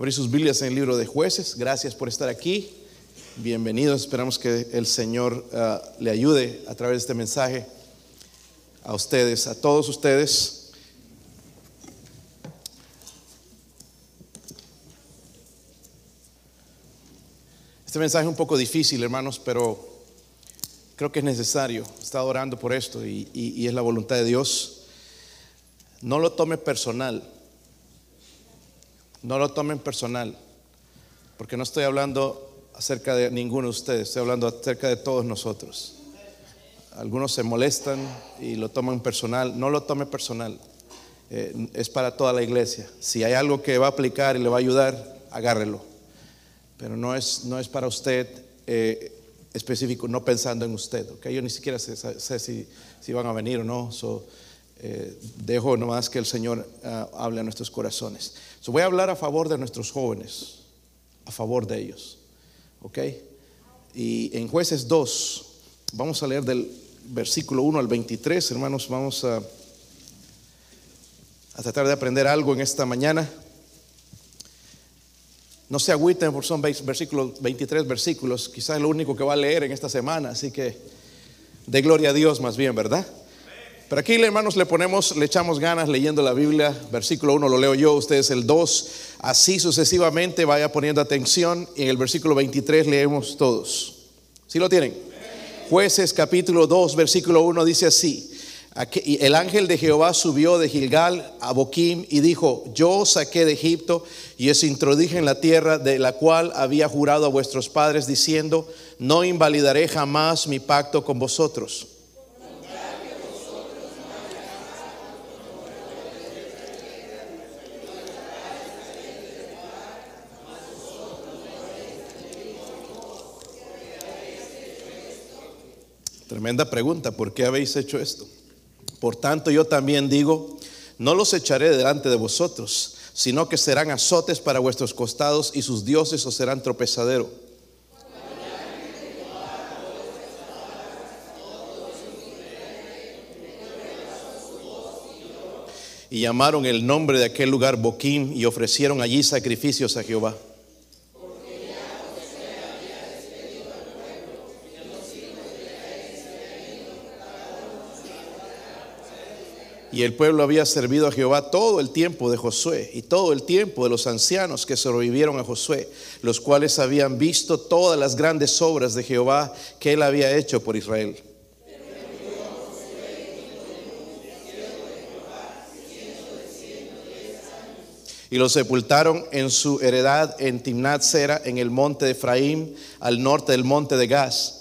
abrir sus Biblias en el libro de jueces. Gracias por estar aquí. Bienvenidos. Esperamos que el Señor uh, le ayude a través de este mensaje a ustedes, a todos ustedes. Este mensaje es un poco difícil, hermanos, pero creo que es necesario. He estado orando por esto y es la voluntad de Dios. No lo tome personal. No lo tomen personal, porque no estoy hablando acerca de ninguno de ustedes, estoy hablando acerca de todos nosotros. Algunos se molestan y lo toman personal, no lo tome personal, eh, es para toda la iglesia. Si hay algo que va a aplicar y le va a ayudar, agárrelo, pero no es, no es para usted eh, específico, no pensando en usted. ¿okay? Yo ni siquiera sé, si, si, van a venir o no. Eh, dejo nomás que el Señor uh, hable a nuestros corazones. So, voy a hablar a favor de nuestros jóvenes, a favor de ellos. ¿Ok? Y en jueces 2, vamos a leer del versículo 1 al 23, hermanos, vamos a, tratar de aprender algo en esta mañana. No se agüiten por son versículos, 23 versículos, quizás es lo único que va a leer en esta semana, así que de gloria a Dios más bien, ¿verdad? Pero aquí, hermanos, le ponemos, le echamos ganas leyendo la Biblia. Versículo 1 lo leo yo, ustedes el 2. Así sucesivamente, vaya poniendo atención. Y en el versículo 23 leemos todos. ¿Sí lo tienen? Jueces capítulo 2, versículo 1 dice así. El ángel de Jehová subió de Gilgal a Boquim y dijo, yo saqué de Egipto y os introduje en la tierra de la cual había jurado a vuestros padres diciendo, no invalidaré jamás mi pacto con vosotros Tremenda pregunta, ¿por qué habéis hecho esto? Por tanto, yo también digo, no los echaré delante de vosotros, sino que serán azotes para vuestros costados y sus dioses os serán tropezadero. Y llamaron el nombre de aquel lugar Boquín y ofrecieron allí sacrificios a Jehová. Y el pueblo había servido a Jehová todo el tiempo de Josué y todo el tiempo de los ancianos que sobrevivieron a Josué, los cuales habían visto todas las grandes obras de Jehová que él había hecho por Israel. Y lo sepultaron en su heredad en Timnat Sera, en el monte de Efraín, al norte del monte de Gaz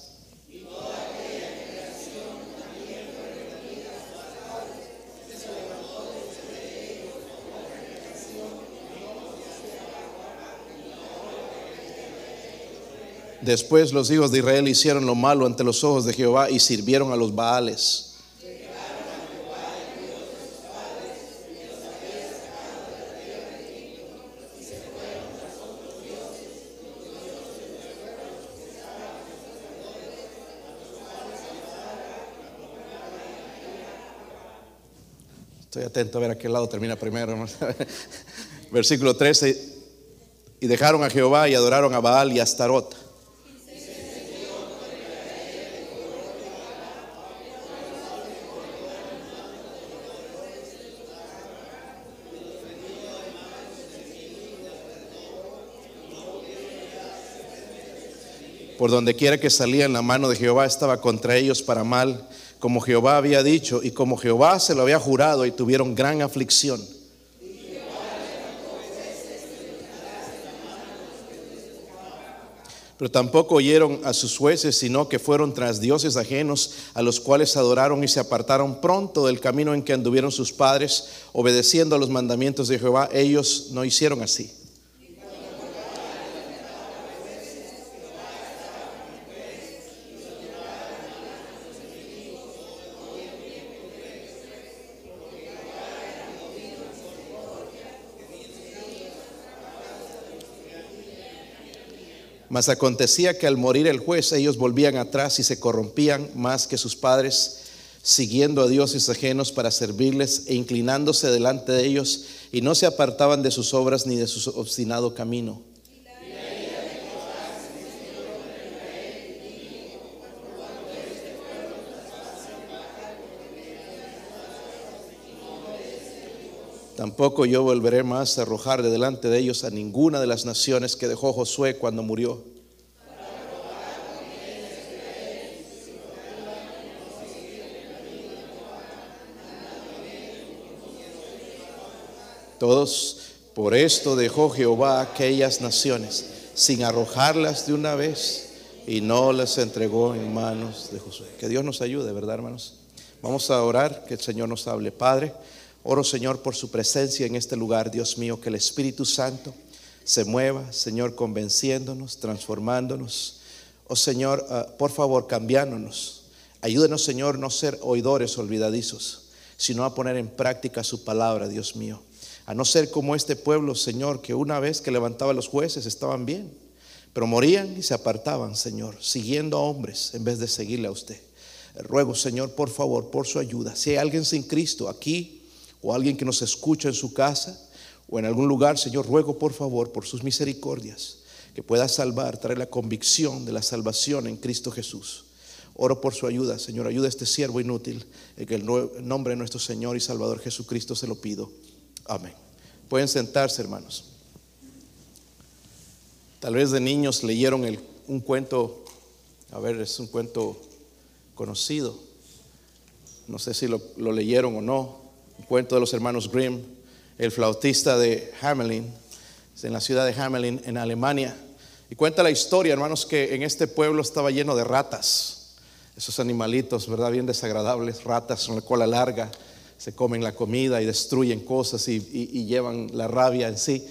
Después los hijos de Israel hicieron lo malo ante los ojos de Jehová y sirvieron a los Baales. Estoy atento a ver a qué lado termina primero. Versículo 13. Y dejaron a Jehová y adoraron a Baal y a Astarot. Por donde quiera que salían, la mano de Jehová estaba contra ellos para mal, como Jehová había dicho y como Jehová se lo había jurado, y tuvieron gran aflicción. Pero tampoco oyeron a sus jueces, sino que fueron tras dioses ajenos, a los cuales adoraron y se apartaron pronto del camino en que anduvieron sus padres, obedeciendo a los mandamientos de Jehová. Ellos no hicieron así. Mas acontecía que al morir el juez ellos volvían atrás y se corrompían más que sus padres, siguiendo a dioses ajenos para servirles e inclinándose delante de ellos, y no se apartaban de sus obras ni de su obstinado camino. Tampoco yo volveré más a arrojar de delante de ellos a ninguna de las naciones que dejó Josué cuando murió. Todos, por esto dejó Jehová aquellas naciones, sin arrojarlas de una vez, y no las entregó en manos de Josué. Que Dios nos ayude, ¿verdad, hermanos? Vamos a orar, que el Señor nos hable. Padre, oro, Señor, por su presencia en este lugar, Dios mío, que el Espíritu Santo se mueva, Señor, convenciéndonos, transformándonos. Oh Señor, ah, por favor, cambiándonos. Ayúdenos, Señor, no ser oidores olvidadizos, sino a poner en práctica su palabra, Dios mío. A no ser como este pueblo, Señor, que una vez que levantaba los jueces estaban bien, pero morían y se apartaban, Señor, siguiendo a hombres en vez de seguirle a usted. Ruego, Señor, por favor, por su ayuda. Si hay alguien sin Cristo aquí o alguien que nos escucha en su casa o en algún lugar, Señor, ruego por favor, por sus misericordias, que pueda salvar, traer la convicción de la salvación en Cristo Jesús. Oro por su ayuda, Señor. Ayuda a este siervo inútil. En el nombre de nuestro Señor y Salvador Jesucristo se lo pido. Amén. Pueden sentarse, hermanos. Tal vez de niños leyeron un cuento, a ver, es un cuento conocido. No sé si lo, leyeron o no. Un cuento de los hermanos Grimm, el flautista de Hamelin, en la ciudad de Hamelin, en Alemania. Y cuenta la historia, hermanos, que en este pueblo estaba lleno de ratas. Esos animalitos, ¿verdad? Bien desagradables, ratas con la cola larga se comen la comida y destruyen cosas y, llevan la rabia en sí.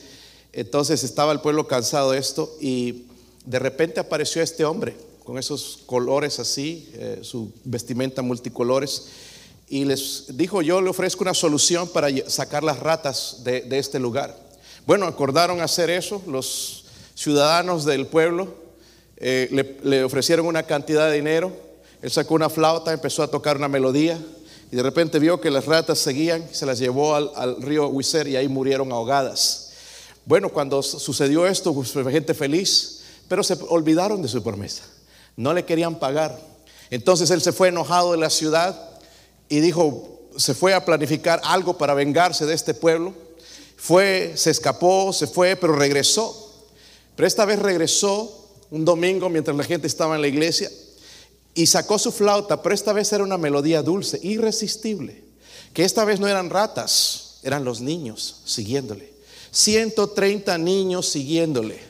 Entonces estaba el pueblo cansado de esto y de repente apareció este hombre con esos colores así, eh, su vestimenta multicolores, y les dijo, yo le ofrezco una solución para sacar las ratas de, este lugar. Bueno, acordaron hacer eso, los ciudadanos del pueblo eh, le, ofrecieron una cantidad de dinero, él sacó una flauta, empezó a tocar una melodía, y de repente vio que las ratas seguían, se las llevó al, río Huiser y ahí murieron ahogadas. Bueno, cuando sucedió esto, pues, fue gente feliz, pero se olvidaron de su promesa. No le querían pagar. Entonces él se fue enojado de la ciudad y dijo, se fue a planificar algo para vengarse de este pueblo. Fue, se escapó, se fue, pero regresó. Pero esta vez regresó un domingo mientras la gente estaba en la iglesia y sacó su flauta, pero esta vez era una melodía dulce, irresistible, que esta vez no eran ratas, eran los niños siguiéndole. 130 niños siguiéndole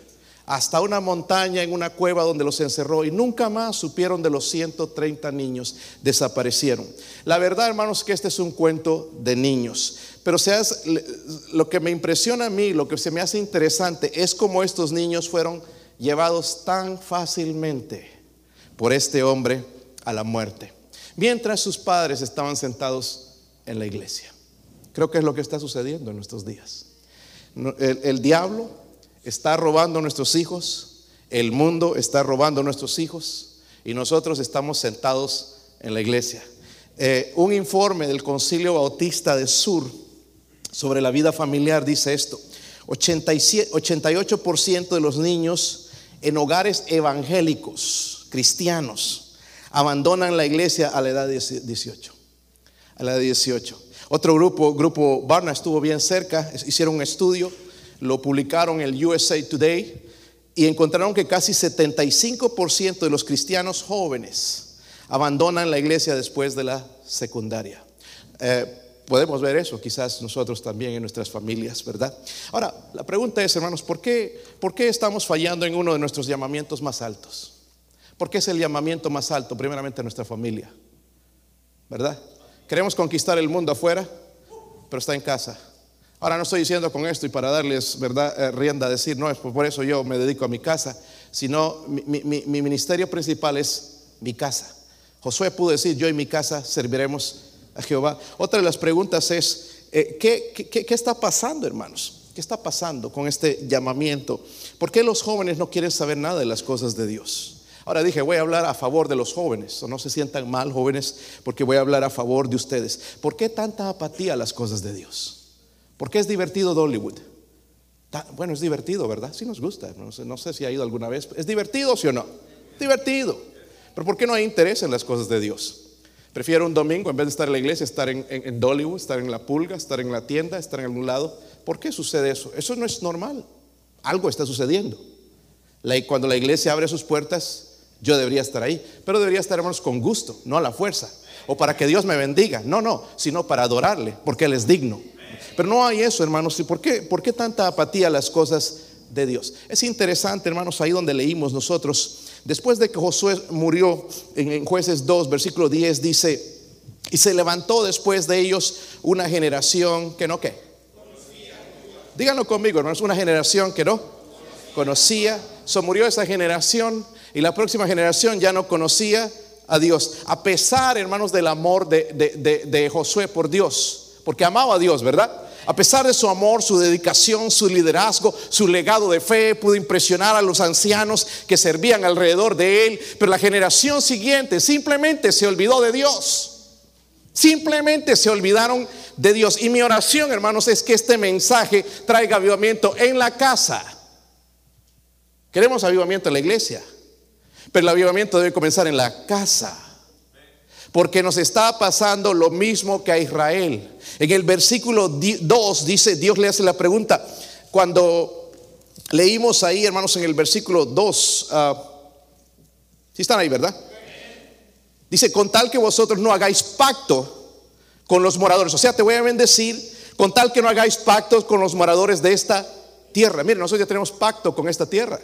hasta una montaña en una cueva donde los encerró y nunca más supieron de los 130 niños, desaparecieron. La verdad, hermanos, que este es un cuento de niños, pero lo que me impresiona a mí, lo que se me hace interesante es cómo estos niños fueron llevados tan fácilmente por este hombre a la muerte, mientras sus padres estaban sentados en la iglesia. Creo que es lo que está sucediendo en nuestros días. El, diablo está robando a nuestros hijos, el mundo está robando a nuestros hijos y nosotros estamos sentados en la iglesia. Eh, un informe del Concilio Bautista de Sur sobre la vida familiar dice esto. 88% de los niños en hogares evangélicos cristianos abandonan la iglesia a la edad de 18. A la edad de 18. Otro grupo, grupo Barna, estuvo bien cerca, hicieron un estudio, lo publicaron en el USA Today y encontraron que casi 75% de los cristianos jóvenes abandonan la iglesia después de la secundaria. Eh, podemos ver eso quizás nosotros también en nuestras familias, ¿verdad? Ahora, la pregunta es, hermanos, ¿por qué, ¿por qué estamos fallando en uno de nuestros llamamientos más altos? Porque es el llamamiento más alto, primeramente nuestra familia. ¿Verdad? Queremos conquistar el mundo afuera, pero está en casa. Ahora no estoy diciendo con esto y para darles verdad eh, rienda a decir, no, es por eso yo me dedico a mi casa, sino mi, ministerio principal es mi casa. Josué pudo decir, yo y mi casa serviremos a Jehová. Otra de las preguntas es, eh, ¿qué, qué está pasando, hermanos? ¿Qué está pasando con este llamamiento? ¿Por qué los jóvenes no quieren saber nada de las cosas de Dios? Ahora dije, voy a hablar a favor de los jóvenes. O no se sientan mal, jóvenes, porque voy a hablar a favor de ustedes. ¿Por qué tanta apatía a las cosas de Dios? ¿Por qué es divertido Dollywood? Bueno, es divertido, ¿verdad? Sí nos gusta. No sé, si ha ido alguna vez. ¿Es divertido, sí o no? Divertido. Pero ¿por qué no hay interés en las cosas de Dios? Prefiero un domingo, en vez de estar en la iglesia, estar en, en, Dollywood, estar en la pulga, estar en la tienda, estar en algún lado. ¿Por qué sucede eso? Eso no es normal. Algo está sucediendo. cuando la iglesia abre sus puertas, yo debería estar ahí. Pero debería estar, hermanos, con gusto, no a la fuerza. O para que Dios me bendiga. No, no, sino para adorarle, porque Él es digno. Pero no hay eso, hermanos. ¿Y por qué, por qué tanta apatía a las cosas de Dios? Es interesante, hermanos, ahí donde leímos nosotros Después de que Josué murió en jueces 2, versículo 10, dice, y se levantó después de ellos una generación que no qué. Díganlo conmigo, hermanos, una generación que no conocía. So murió esa generación y la próxima generación ya no conocía a Dios. A pesar, hermanos, del amor de, de Josué por Dios, porque amaba a Dios, ¿verdad? A pesar de su amor, su dedicación, su liderazgo, su legado de fe, pudo impresionar a los ancianos que servían alrededor de él, pero la generación siguiente simplemente se olvidó de Dios. Simplemente se olvidaron de Dios. Y mi oración, hermanos, es que este mensaje traiga avivamiento en la casa. Queremos avivamiento en la iglesia, pero el avivamiento debe comenzar en la casa. Porque nos está pasando lo mismo que a Israel. En el versículo 2 dice, Dios le hace la pregunta, cuando leímos ahí, hermanos, en el versículo 2, si ah, están ahí, ¿verdad? Dice, con tal que vosotros no hagáis pacto con los moradores, o sea, te voy a bendecir, con tal que no hagáis pactos con los moradores de esta tierra. Miren, nosotros ya tenemos pacto con esta tierra.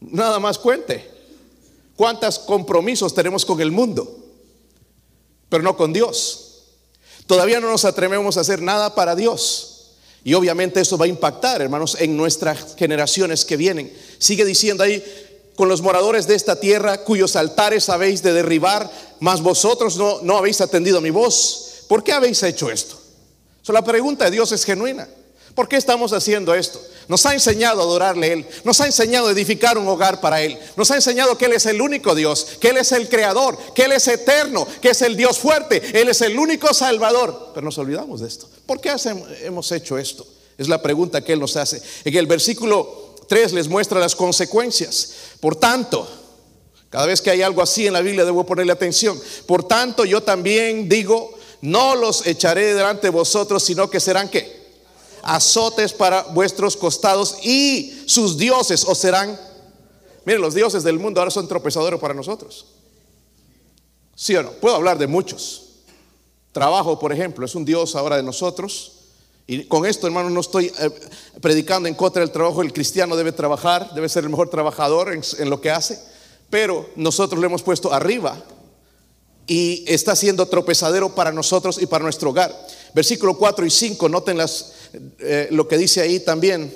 Nada más cuente. ¿Cuántos compromisos tenemos con el mundo? Pero no con Dios. Todavía no nos atrevemos a hacer nada para Dios. Y obviamente eso va a impactar, hermanos, en nuestras generaciones que vienen. Sigue diciendo ahí, con los moradores de esta tierra, cuyos altares habéis de derribar, mas vosotros no, no habéis atendido a mi voz. ¿Por qué habéis hecho esto? la pregunta de Dios es genuina. ¿Por qué estamos haciendo esto? Nos ha enseñado a adorarle a Él, nos ha enseñado a edificar un hogar para Él, nos ha enseñado que Él es el único Dios, que Él es el creador, que Él es eterno, que es el Dios fuerte, Él es el único salvador. Pero nos olvidamos de esto. ¿Por qué hemos hecho esto? Es la pregunta que Él nos hace. En el versículo 3 les muestra las consecuencias. Por tanto, cada vez que hay algo así en la Biblia debo ponerle atención. Por tanto, yo también digo, no los echaré delante de vosotros, sino que serán qué? Azotes para vuestros costados y sus dioses os serán. Miren, los dioses del mundo ahora son tropezadores para nosotros. ¿Sí o no? Puedo hablar de muchos. Trabajo, por ejemplo, es un dios ahora de nosotros. Y con esto, hermano, no estoy eh, predicando en contra del trabajo. El cristiano debe trabajar, debe ser el mejor trabajador en, lo que hace. Pero nosotros lo hemos puesto arriba y está siendo tropezadero para nosotros y para nuestro hogar. Versículo 4 y 5, noten las, eh, lo que dice ahí también.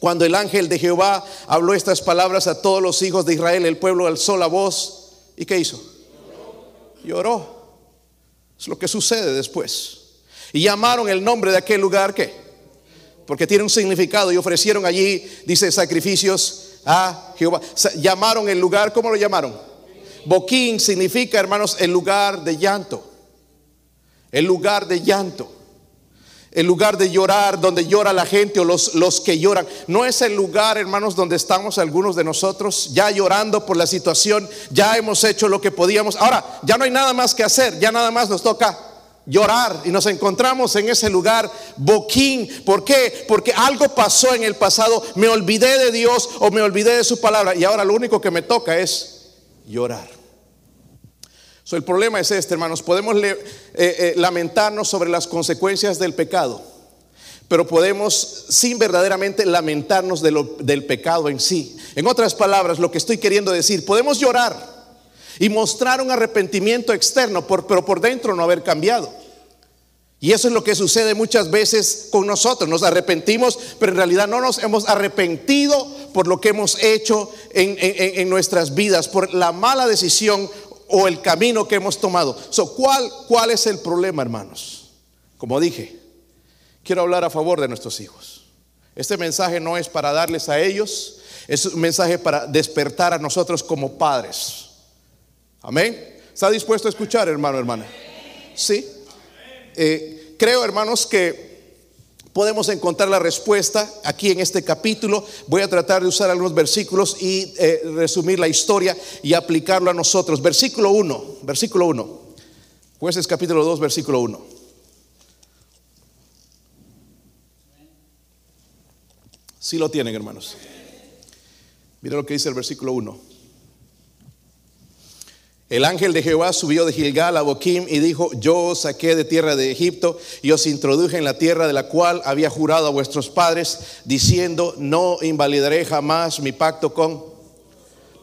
Cuando el ángel de Jehová habló estas palabras a todos los hijos de Israel, el pueblo alzó la voz. ¿Y qué hizo? Lloró. Es lo que sucede después. Y llamaron el nombre de aquel lugar, ¿qué? Porque tiene un significado y ofrecieron allí, dice, sacrificios a Jehová. Llamaron el lugar, ¿cómo lo llamaron? Boquín significa, hermanos, el lugar de llanto. El lugar de llanto. El lugar de llorar, donde llora la gente o los, los que lloran. No es el lugar, hermanos, donde estamos algunos de nosotros ya llorando por la situación. Ya hemos hecho lo que podíamos. Ahora, ya no hay nada más que hacer. Ya nada más nos toca llorar y nos encontramos en ese lugar boquín. ¿Por qué? Porque algo pasó en el pasado, me olvidé de Dios o me olvidé de su palabra y ahora lo único que me toca es llorar el problema es este, hermanos. Podemos eh, eh, lamentarnos sobre las consecuencias del pecado, pero podemos sin verdaderamente lamentarnos del pecado en sí. En otras palabras, lo que estoy queriendo decir, podemos llorar y mostrar un arrepentimiento externo, pero por dentro no haber cambiado. Y eso es lo que sucede muchas veces con nosotros. Nos arrepentimos, pero en realidad no nos hemos arrepentido por lo que hemos hecho en, en nuestras vidas, por la mala decisión o el camino que hemos tomado. ¿cuál, ¿Cuál es el problema, hermanos? Como dije, quiero hablar a favor de nuestros hijos. Este mensaje no es para darles a ellos, es un mensaje para despertar a nosotros como padres. Amén. ¿Está dispuesto a escuchar, hermano, hermana? Sí. Eh, creo, hermanos, que podemos encontrar la respuesta aquí en este capítulo. Voy a tratar de usar algunos versículos y eh, resumir la historia y aplicarlo a nosotros. Versículo 1, versículo 1. Jueces capítulo 2, versículo 1. Si lo tienen, hermanos. Mira lo que dice el versículo 1. El ángel de Jehová subió de Gilgal a Boquim y dijo, yo os saqué de tierra de Egipto y os introduje en la tierra de la cual había jurado a vuestros padres, diciendo, no invalidaré jamás mi pacto con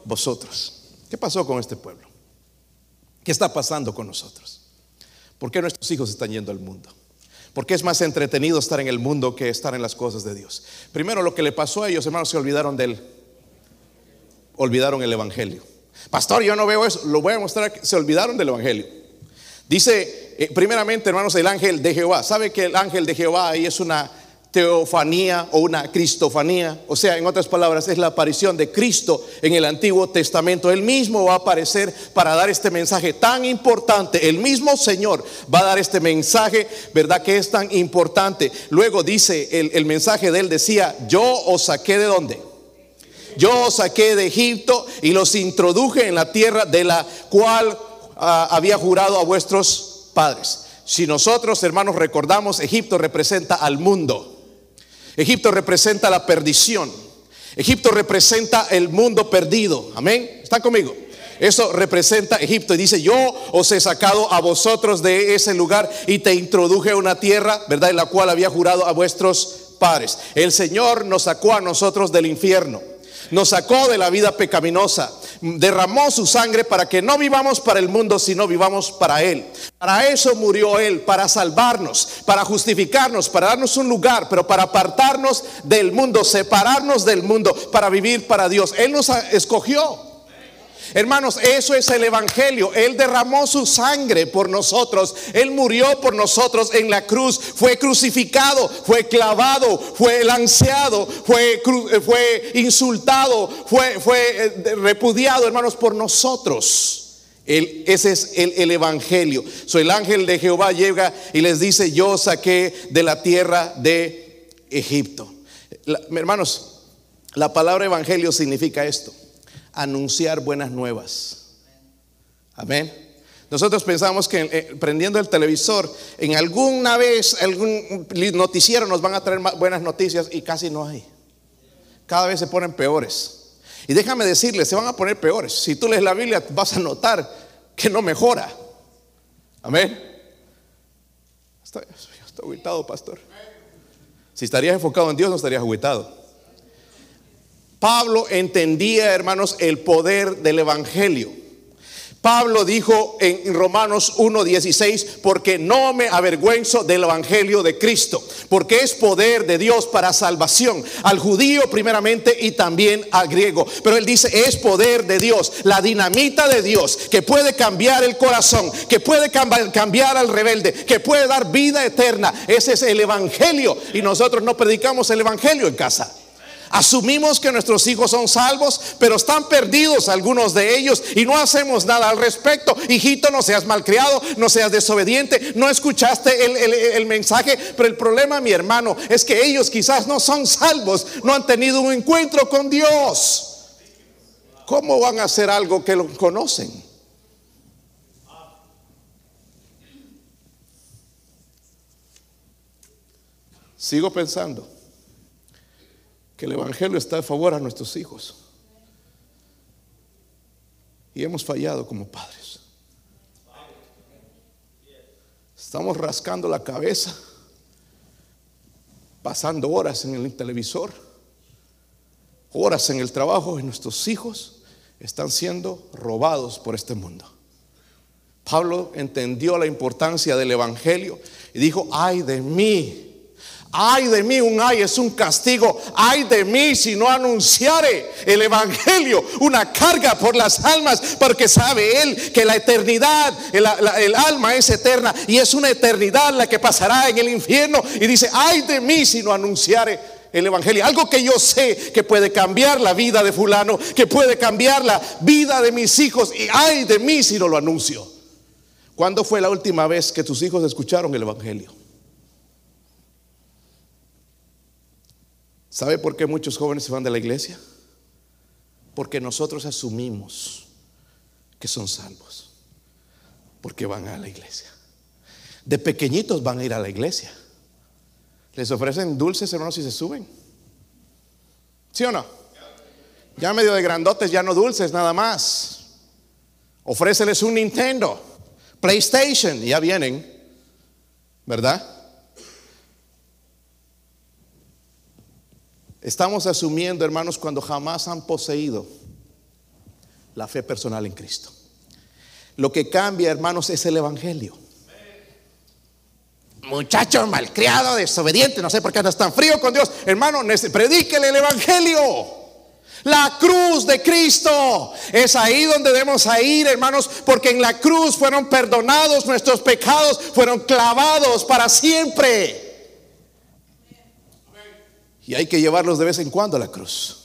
vosotros. ¿Qué pasó con este pueblo? ¿Qué está pasando con nosotros? ¿Por qué nuestros hijos están yendo al mundo? ¿Por qué es más entretenido estar en el mundo que estar en las cosas de Dios? Primero, lo que le pasó a ellos, hermanos, se olvidaron del, olvidaron el Evangelio. Pastor, yo no veo eso. Lo voy a mostrar. Se olvidaron del Evangelio. Dice, eh, primeramente, hermanos, el ángel de Jehová. ¿Sabe que el ángel de Jehová ahí es una teofanía o una cristofanía? O sea, en otras palabras, es la aparición de Cristo en el Antiguo Testamento. Él mismo va a aparecer para dar este mensaje tan importante. El mismo Señor va a dar este mensaje, ¿verdad? Que es tan importante. Luego dice, el, el mensaje de él decía, yo os saqué de dónde? Yo os saqué de Egipto y los introduje en la tierra de la cual ah, había jurado a vuestros padres. Si nosotros, hermanos, recordamos, Egipto representa al mundo. Egipto representa la perdición. Egipto representa el mundo perdido. Amén. ¿Están conmigo? Eso representa Egipto y dice, yo os he sacado a vosotros de ese lugar y te introduje a una tierra, ¿verdad? En la cual había jurado a vuestros padres. El Señor nos sacó a nosotros del infierno nos sacó de la vida pecaminosa, derramó su sangre para que no vivamos para el mundo, sino vivamos para Él. Para eso murió Él, para salvarnos, para justificarnos, para darnos un lugar, pero para apartarnos del mundo, separarnos del mundo, para vivir para Dios. Él nos escogió. Hermanos, eso es el Evangelio. Él derramó su sangre por nosotros. Él murió por nosotros en la cruz. Fue crucificado, fue clavado, fue lanceado, fue, eh, insultado, fue, fue eh, repudiado, hermanos, por nosotros. ese es el, Evangelio. So, el ángel de Jehová llega y les dice, yo saqué de la tierra de Egipto. hermanos, la palabra Evangelio significa esto anunciar buenas nuevas. Amén. Nosotros pensamos que eh, prendiendo el televisor, en alguna vez, algún noticiero nos van a traer buenas noticias y casi no hay. Cada vez se ponen peores. Y déjame decirles, se van a poner peores. Si tú lees la Biblia, vas a notar que no mejora. Amén. Estoy, estoy pastor. Si estarías enfocado en Dios, no estarías aguitado. Pablo entendía, hermanos, el poder del Evangelio. Pablo dijo en Romanos 1:16, porque no me avergüenzo del Evangelio de Cristo, porque es poder de Dios para salvación, al judío primeramente y también al griego. Pero él dice, es poder de Dios, la dinamita de Dios, que puede cambiar el corazón, que puede cambiar al rebelde, que puede dar vida eterna. Ese es el Evangelio y nosotros no predicamos el Evangelio en casa. Asumimos que nuestros hijos son salvos, pero están perdidos algunos de ellos y no hacemos nada al respecto. Hijito, no seas malcriado, no seas desobediente, no escuchaste el, mensaje, pero el problema, mi hermano, es que ellos quizás no son salvos, no han tenido un encuentro con Dios. ¿Cómo van a hacer algo que lo conocen? Sigo pensando que el Evangelio está a favor a nuestros hijos. Y hemos fallado como padres. Estamos rascando la cabeza, pasando horas en el televisor, horas en el trabajo y nuestros hijos están siendo robados por este mundo. Pablo entendió la importancia del Evangelio y dijo, ay de mí Ay de mí, un ay es un castigo. Ay de mí si no anunciare el Evangelio, una carga por las almas, porque sabe Él que la eternidad, el, alma es eterna y es una eternidad la que pasará en el infierno. Y dice, ay de mí si no anunciare el Evangelio, algo que yo sé que puede cambiar la vida de fulano, que puede cambiar la vida de mis hijos, y ay de mí si no lo anuncio. ¿Cuándo fue la última vez que tus hijos escucharon el Evangelio? ¿Sabe por qué muchos jóvenes se van de la iglesia? Porque nosotros asumimos que son salvos, porque van a la iglesia. De pequeñitos van a ir a la iglesia. Les ofrecen dulces, hermanos, y se suben. ¿Sí o no? Ya medio de grandotes, ya no dulces, nada más. Ofréceles un Nintendo, PlayStation, y ya vienen, ¿verdad? Estamos asumiendo, hermanos, cuando jamás han poseído la fe personal en Cristo. Lo que cambia, hermanos, es el Evangelio muchacho malcriado, desobediente, no sé por qué andas tan frío con Dios. Hermano, predíquele el Evangelio. La cruz de Cristo. Es ahí donde debemos ir, hermanos, porque en la cruz fueron perdonados nuestros pecados, fueron clavados para siempre. Y hay que llevarlos de vez en cuando a la cruz.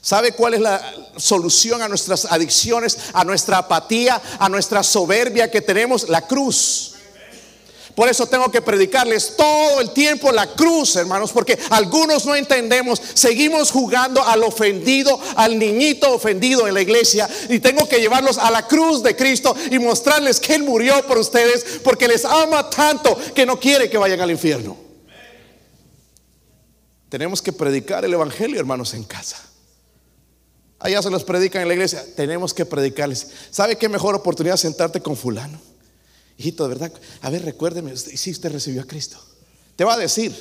¿Sabe cuál es la solución a nuestras adicciones, a nuestra apatía, a nuestra soberbia que tenemos? La cruz. Por eso tengo que predicarles todo el tiempo la cruz, hermanos, porque algunos no entendemos. Seguimos jugando al ofendido, al niñito ofendido en la iglesia. Y tengo que llevarlos a la cruz de Cristo y mostrarles que Él murió por ustedes porque les ama tanto que no quiere que vayan al infierno. Tenemos que predicar el Evangelio, hermanos, en casa. Allá se los predican en la iglesia. Tenemos que predicarles. ¿Sabe qué mejor oportunidad sentarte con fulano? Hijito, de verdad, a ver, recuérdeme, si usted recibió a Cristo. Te va a decir.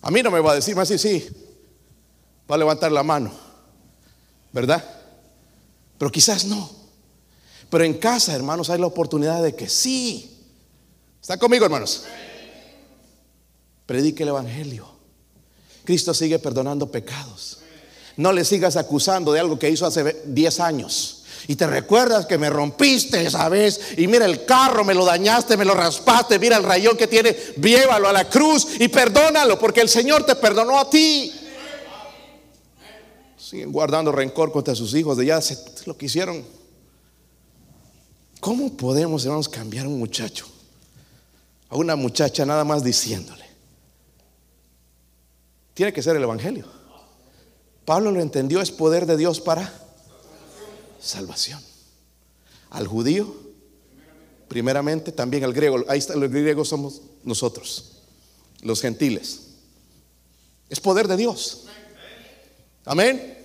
A mí no me va a decir, va a decir, sí. Va a levantar la mano. ¿Verdad? Pero quizás no. Pero en casa, hermanos, hay la oportunidad de que sí. ¿Están conmigo, hermanos? Predique el Evangelio. Cristo sigue perdonando pecados. No le sigas acusando de algo que hizo hace 10 años. Y te recuerdas que me rompiste esa vez. Y mira el carro, me lo dañaste, me lo raspaste. Mira el rayón que tiene. Llévalo a la cruz y perdónalo porque el Señor te perdonó a ti. Siguen guardando rencor contra sus hijos de ya lo que hicieron. ¿Cómo podemos, hermanos, cambiar a un muchacho? A una muchacha nada más diciéndole. Tiene que ser el Evangelio. Pablo lo entendió, es poder de Dios para salvación. Al judío, primeramente, también al griego. Ahí está, los griegos somos nosotros, los gentiles. Es poder de Dios. Amén.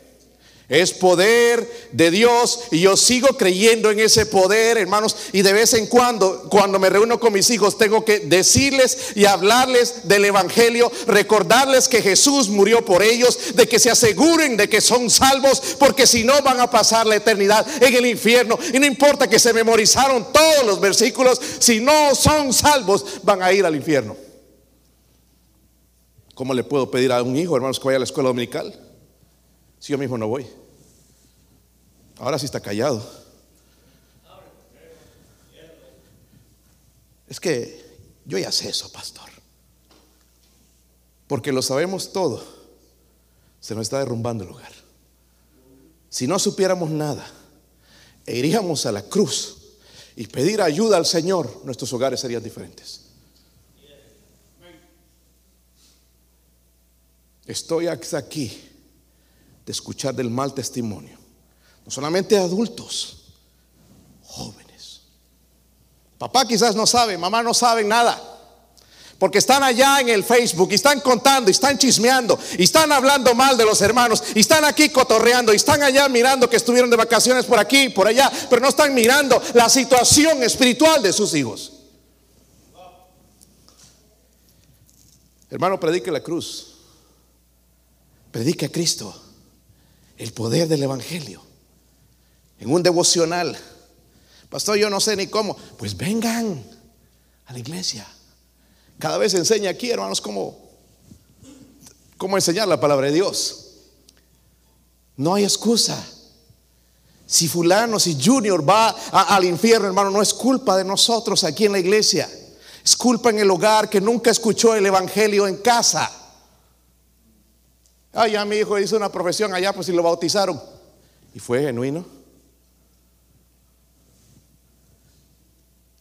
Es poder de Dios y yo sigo creyendo en ese poder, hermanos. Y de vez en cuando, cuando me reúno con mis hijos, tengo que decirles y hablarles del Evangelio, recordarles que Jesús murió por ellos, de que se aseguren de que son salvos, porque si no van a pasar la eternidad en el infierno. Y no importa que se memorizaron todos los versículos, si no son salvos, van a ir al infierno. ¿Cómo le puedo pedir a un hijo, hermanos, que vaya a la escuela dominical? Si yo mismo no voy. Ahora sí está callado. Es que yo ya sé eso, pastor. Porque lo sabemos todo. Se nos está derrumbando el hogar. Si no supiéramos nada e iríamos a la cruz y pedir ayuda al Señor, nuestros hogares serían diferentes. Estoy aquí de escuchar del mal testimonio no solamente adultos, jóvenes. Papá quizás no sabe, mamá no sabe nada. Porque están allá en el Facebook y están contando y están chismeando y están hablando mal de los hermanos y están aquí cotorreando y están allá mirando que estuvieron de vacaciones por aquí, por allá, pero no están mirando la situación espiritual de sus hijos. Hermano, predique la cruz. Predique a Cristo. El poder del Evangelio en un devocional. Pastor, yo no sé ni cómo. Pues vengan a la iglesia. Cada vez enseña aquí, hermanos, cómo, cómo enseñar la palabra de Dios. No hay excusa. Si fulano, si Junior va al infierno, hermano, no es culpa de nosotros aquí en la iglesia. Es culpa en el hogar que nunca escuchó el Evangelio en casa. Ah, ya mi hijo hizo una profesión allá, pues si lo bautizaron. Y fue genuino.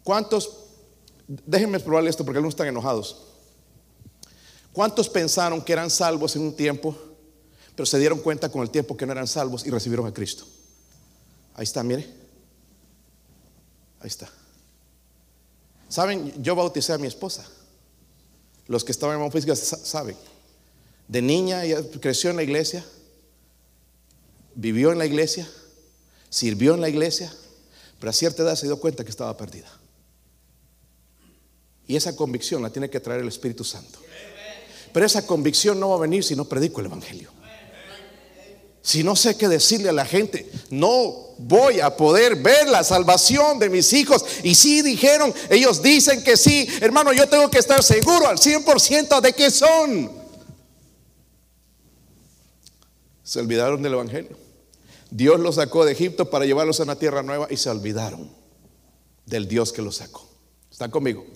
¿Cuántos, déjenme probarle esto porque algunos están enojados. ¿Cuántos pensaron que eran salvos en un tiempo, pero se dieron cuenta con el tiempo que no eran salvos y recibieron a Cristo? Ahí está, mire. Ahí está. Saben, yo bauticé a mi esposa. Los que estaban en física saben. De niña ella creció en la iglesia, vivió en la iglesia, sirvió en la iglesia, pero a cierta edad se dio cuenta que estaba perdida. Y esa convicción la tiene que traer el Espíritu Santo. Pero esa convicción no va a venir si no predico el Evangelio. Si no sé qué decirle a la gente, no voy a poder ver la salvación de mis hijos. Y si dijeron, ellos dicen que sí, hermano, yo tengo que estar seguro al 100% de que son. Se olvidaron del Evangelio. Dios los sacó de Egipto para llevarlos a una tierra nueva y se olvidaron del Dios que los sacó. ¿Están conmigo?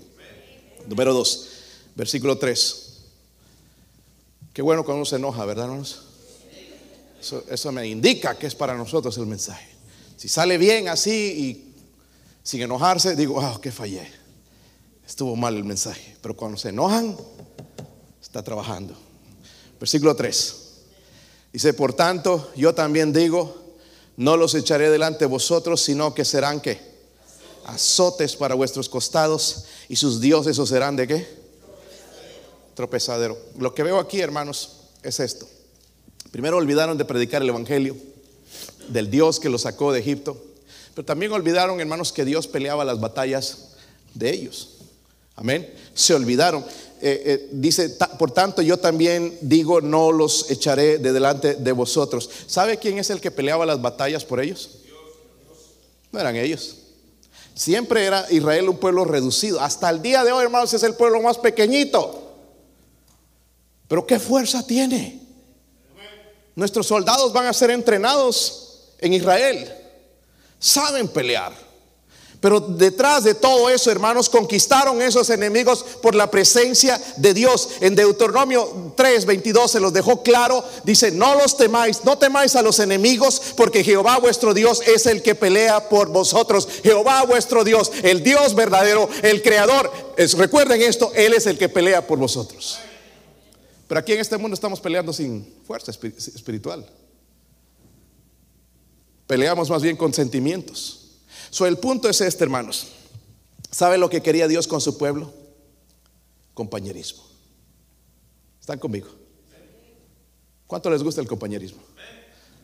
Número 2, versículo 3. Qué bueno cuando uno se enoja, ¿verdad, hermanos? Eso, me indica que es para nosotros el mensaje. Si sale bien así y sin enojarse, digo, ah, que fallé. Estuvo mal el mensaje. Pero cuando se enojan, está trabajando. Versículo 3. Dice, por tanto, yo también digo, no los echaré delante de vosotros, sino que serán que azotes para vuestros costados y sus dioses os serán de qué? Tropezadero. Lo que veo aquí, hermanos, es esto. Primero olvidaron de predicar el Evangelio del Dios que los sacó de Egipto, pero también olvidaron, hermanos, que Dios peleaba las batallas de ellos. Amén. Se olvidaron. Eh, eh, dice, por tanto yo también digo, no los echaré de delante de vosotros. ¿Sabe quién es el que peleaba las batallas por ellos? No eran ellos. Siempre era Israel un pueblo reducido. Hasta el día de hoy, hermanos, es el pueblo más pequeñito. Pero ¿qué fuerza tiene? Nuestros soldados van a ser entrenados en Israel. Saben pelear. Pero detrás de todo eso, hermanos, conquistaron esos enemigos por la presencia de Dios. En Deuteronomio 3, 22 se los dejó claro. Dice, no los temáis, no temáis a los enemigos, porque Jehová vuestro Dios es el que pelea por vosotros. Jehová vuestro Dios, el Dios verdadero, el creador. recuerden esto, Él es el que pelea por vosotros. Pero aquí en este mundo estamos peleando sin fuerza espiritual. Peleamos más bien con sentimientos. So, el punto es este, hermanos. ¿Sabe lo que quería Dios con su pueblo? Compañerismo. ¿Están conmigo? ¿Cuánto les gusta el compañerismo?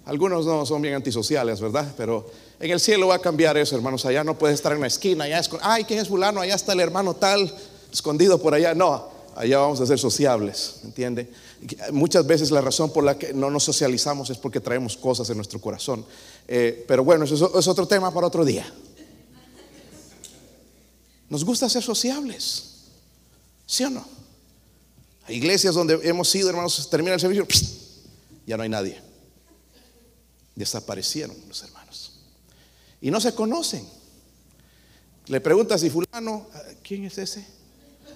Algunos no son bien antisociales, ¿verdad? Pero en el cielo va a cambiar eso, hermanos. Allá no puedes estar en la esquina, allá es, ay, ¿quién es fulano? Allá está el hermano tal, escondido por allá. No, allá vamos a ser sociables, ¿entiende? Muchas veces la razón por la que no nos socializamos es porque traemos cosas en nuestro corazón. Eh, pero bueno, eso es otro tema para otro día. Nos gusta ser sociables, ¿sí o no? Hay iglesias donde hemos ido, hermanos, termina el servicio, ya no hay nadie. Desaparecieron los hermanos. Y no se conocen. Le pregunta si fulano, ¿quién es ese?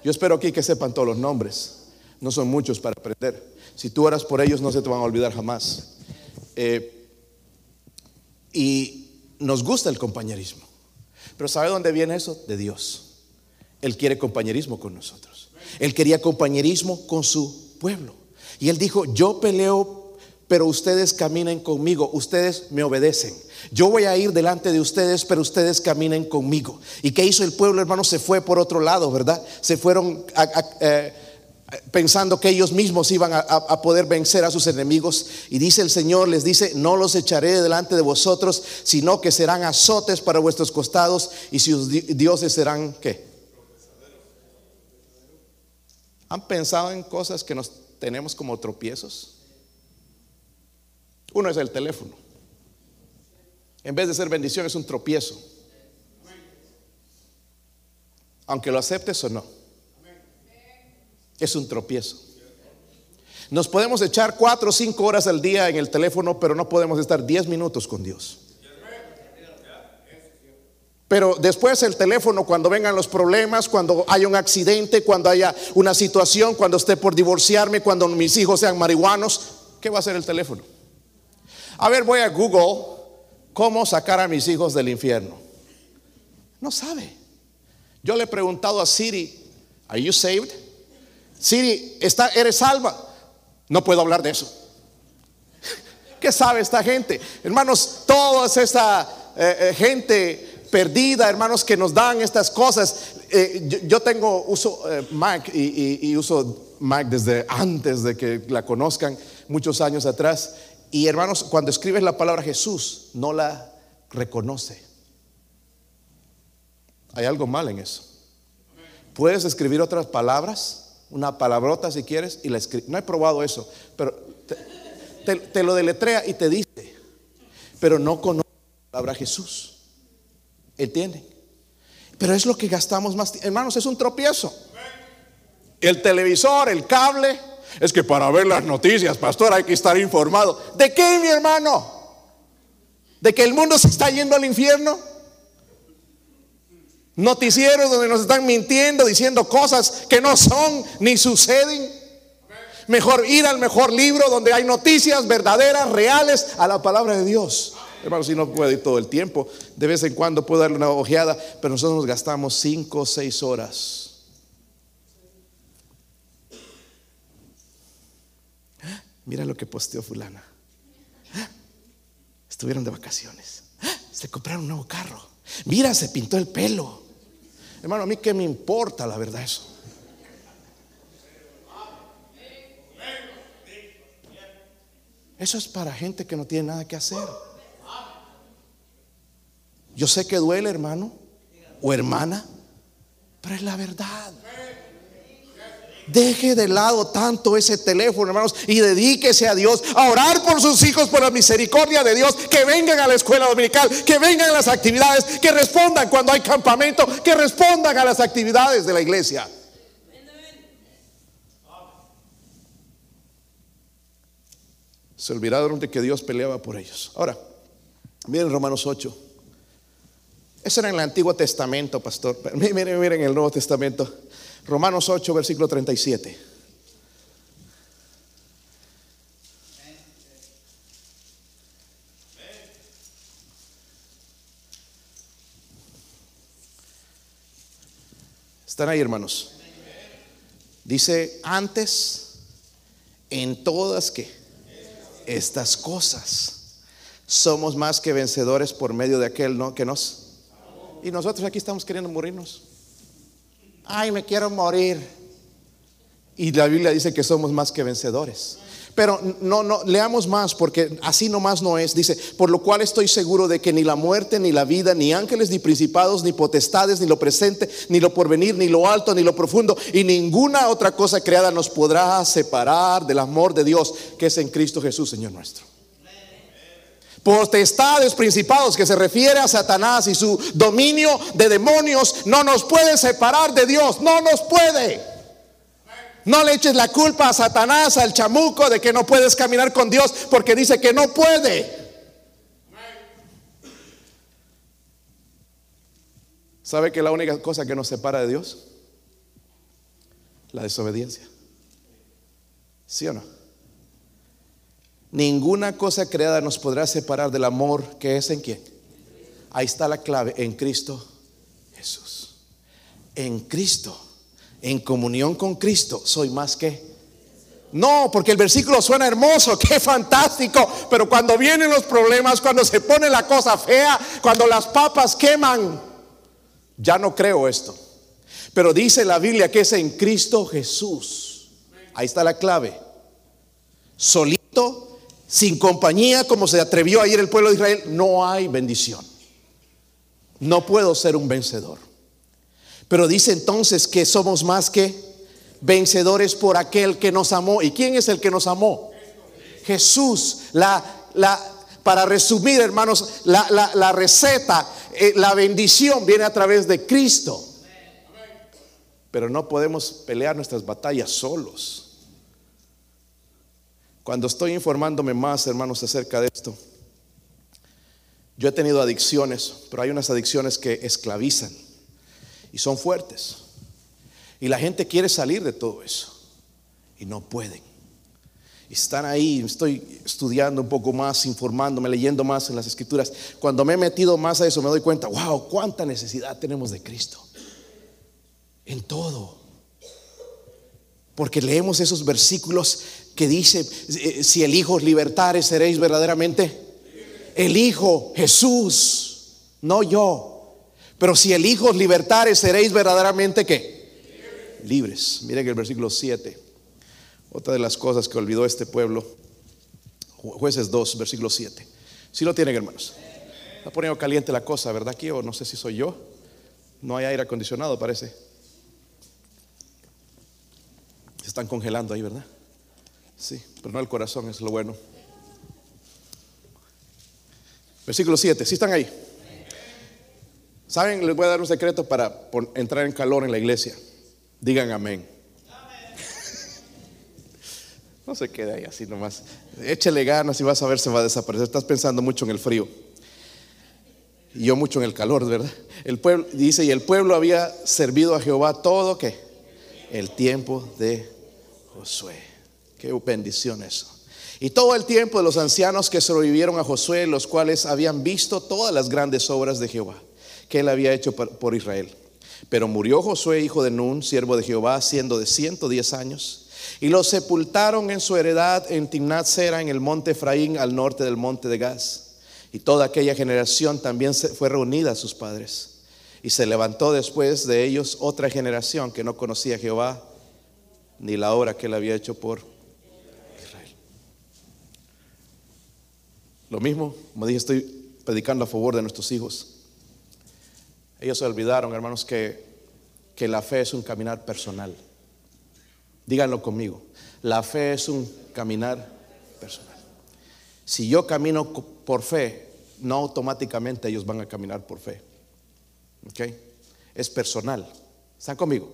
Yo espero aquí que sepan todos los nombres. No son muchos para aprender. Si tú oras por ellos, no se te van a olvidar jamás. Eh, y nos gusta el compañerismo. Pero ¿sabe dónde viene eso? De Dios. Él quiere compañerismo con nosotros. Él quería compañerismo con su pueblo. Y él dijo, yo peleo, pero ustedes caminen conmigo, ustedes me obedecen. Yo voy a ir delante de ustedes, pero ustedes caminen conmigo. ¿Y qué hizo el pueblo, hermano? Se fue por otro lado, ¿verdad? Se fueron a, eh, pensando que ellos mismos iban a, poder vencer a sus enemigos. Y dice el Señor, les dice, no los echaré delante de vosotros, sino que serán azotes para vuestros costados y sus dioses serán qué. ¿Han pensado en cosas que nos tenemos como tropiezos? Uno es el teléfono. En vez de ser bendición es un tropiezo. Aunque lo aceptes o no es un tropiezo. Nos podemos echar cuatro o cinco horas al día en el teléfono, pero no podemos estar diez minutos con Dios. Pero después el teléfono, cuando vengan los problemas, cuando haya un accidente, cuando haya una situación, cuando esté por divorciarme, cuando mis hijos sean marihuanos, ¿qué va a hacer el teléfono? A ver, voy a Google cómo sacar a mis hijos del infierno. No sabe. Yo le he preguntado a Siri, ¿Are you saved? Siri, ¿está, ¿eres salva? No puedo hablar de eso. ¿Qué sabe esta gente? Hermanos, toda esa eh, eh, gente perdida, hermanos, que nos dan estas cosas. Eh, yo, tengo, uso Mac y, uso Mac desde antes de que la conozcan, muchos años atrás. Y hermanos, cuando escribes la palabra Jesús, no la reconoce. Hay algo mal en eso. Puedes escribir otras palabras, una palabrota si quieres, y la escribes. No he probado eso, pero te, lo deletrea y te dice, pero no conoce la palabra Jesús. ¿Entienden? Pero es lo que gastamos más. Hermanos, es un tropiezo. El televisor, el cable. Es que para ver las noticias, pastor, hay que estar informado. ¿De qué, mi hermano? ¿De que el mundo se está yendo al infierno? Noticieros donde nos están mintiendo, diciendo cosas que no son ni suceden. Mejor ir al mejor libro donde hay noticias verdaderas, reales, a la palabra de Dios. Hermano, si no puedo ir todo el tiempo, de vez en cuando puedo darle una ojeada, pero nosotros nos gastamos cinco o seis horas. Mira lo que posteó fulana. Estuvieron de vacaciones. Se compraron un nuevo carro. Mira, se pintó el pelo. Hermano, a mí qué me importa la verdad eso. Eso es para gente que no tiene nada que hacer. Yo sé que duele, hermano o hermana, pero es la verdad. Deje de lado tanto ese teléfono, hermanos, y dedíquese a Dios, a orar por sus hijos, por la misericordia de Dios, que vengan a la escuela dominical, que vengan a las actividades, que respondan cuando hay campamento, que respondan a las actividades de la iglesia. Se olvidaron de que Dios peleaba por ellos. Ahora, miren Romanos 8. Eso era en el Antiguo Testamento, pastor. Miren, miren el Nuevo Testamento. Romanos 8, versículo 37. ¿Están ahí, hermanos? Dice, antes, en todas que estas cosas. Somos más que vencedores por medio de aquel ¿no? que nos... Y nosotros aquí estamos queriendo morirnos. Ay, me quiero morir. Y la Biblia dice que somos más que vencedores. Pero no, no, leamos más porque así nomás no es. Dice, por lo cual estoy seguro de que ni la muerte, ni la vida, ni ángeles, ni principados, ni potestades, ni lo presente, ni lo porvenir, ni lo alto, ni lo profundo, y ninguna otra cosa creada nos podrá separar del amor de Dios que es en Cristo Jesús, Señor nuestro. Potestades, principados, que se refiere a Satanás y su dominio de demonios, no nos puede separar de Dios, no nos puede. No le eches la culpa a Satanás, al chamuco, de que no puedes caminar con Dios porque dice que no puede. ¿Sabe que la única cosa que nos separa de Dios? La desobediencia. ¿Sí o no? Ninguna cosa creada nos podrá separar del amor que es en quién. Ahí está la clave, en Cristo Jesús. En Cristo en comunión con Cristo, soy más que... No, porque el versículo suena hermoso, qué fantástico, pero cuando vienen los problemas, cuando se pone la cosa fea, cuando las papas queman, ya no creo esto. Pero dice la Biblia que es en Cristo Jesús. Ahí está la clave. Solito, sin compañía, como se atrevió ayer el pueblo de Israel, no hay bendición. No puedo ser un vencedor. Pero dice entonces que somos más que vencedores por aquel que nos amó. ¿Y quién es el que nos amó? Jesús. Para resumir, hermanos, la, la receta, eh, la bendición viene a través de Cristo. Pero no podemos pelear nuestras batallas solos. Cuando estoy informándome más, hermanos, acerca de esto, yo he tenido adicciones, pero hay unas adicciones que esclavizan y son fuertes. Y la gente quiere salir de todo eso y no pueden. están ahí, estoy estudiando un poco más, informándome, leyendo más en las escrituras. Cuando me he metido más a eso, me doy cuenta, wow, cuánta necesidad tenemos de Cristo. En todo. Porque leemos esos versículos que dice, eh, si el Hijo os libertare, seréis verdaderamente el Hijo, Jesús, no yo. Pero si el Hijo os libertare, seréis verdaderamente qué? Libres. Miren el versículo 7. Otra de las cosas que olvidó este pueblo, jueces 2, versículo 7. Si lo tienen, hermanos. Está poniendo caliente la cosa, ¿verdad? Aquí, o no sé si soy yo. No hay aire acondicionado, parece. Se están congelando ahí, ¿verdad? Sí, pero no el corazón, es lo bueno. Versículo 7, ¿sí están ahí? ¿Saben? Les voy a dar un secreto para entrar en calor en la iglesia. Digan amén. No se quede ahí así nomás. Échele ganas y vas a ver se va a desaparecer. Estás pensando mucho en el frío. Y yo mucho en el calor, ¿verdad? El pueblo dice, y el pueblo había servido a Jehová todo que el tiempo de Josué. Qué bendición eso. Y todo el tiempo de los ancianos que sobrevivieron a Josué, los cuales habían visto todas las grandes obras de Jehová que él había hecho por Israel. Pero murió Josué, hijo de Nun, siervo de Jehová, siendo de 110 años y lo sepultaron en su heredad en Timnat Sera, en el monte Efraín, al norte del monte de Gaz. Y toda aquella generación también fue reunida a sus padres. Y se levantó después de ellos otra generación que no conocía a Jehová ni la obra que él había hecho por Lo mismo, como dije, estoy predicando a favor de nuestros hijos. Ellos se olvidaron, hermanos, que, que la fe es un caminar personal. Díganlo conmigo. La fe es un caminar personal. Si yo camino por fe, no automáticamente ellos van a caminar por fe. ¿Ok? Es personal. ¿Están conmigo?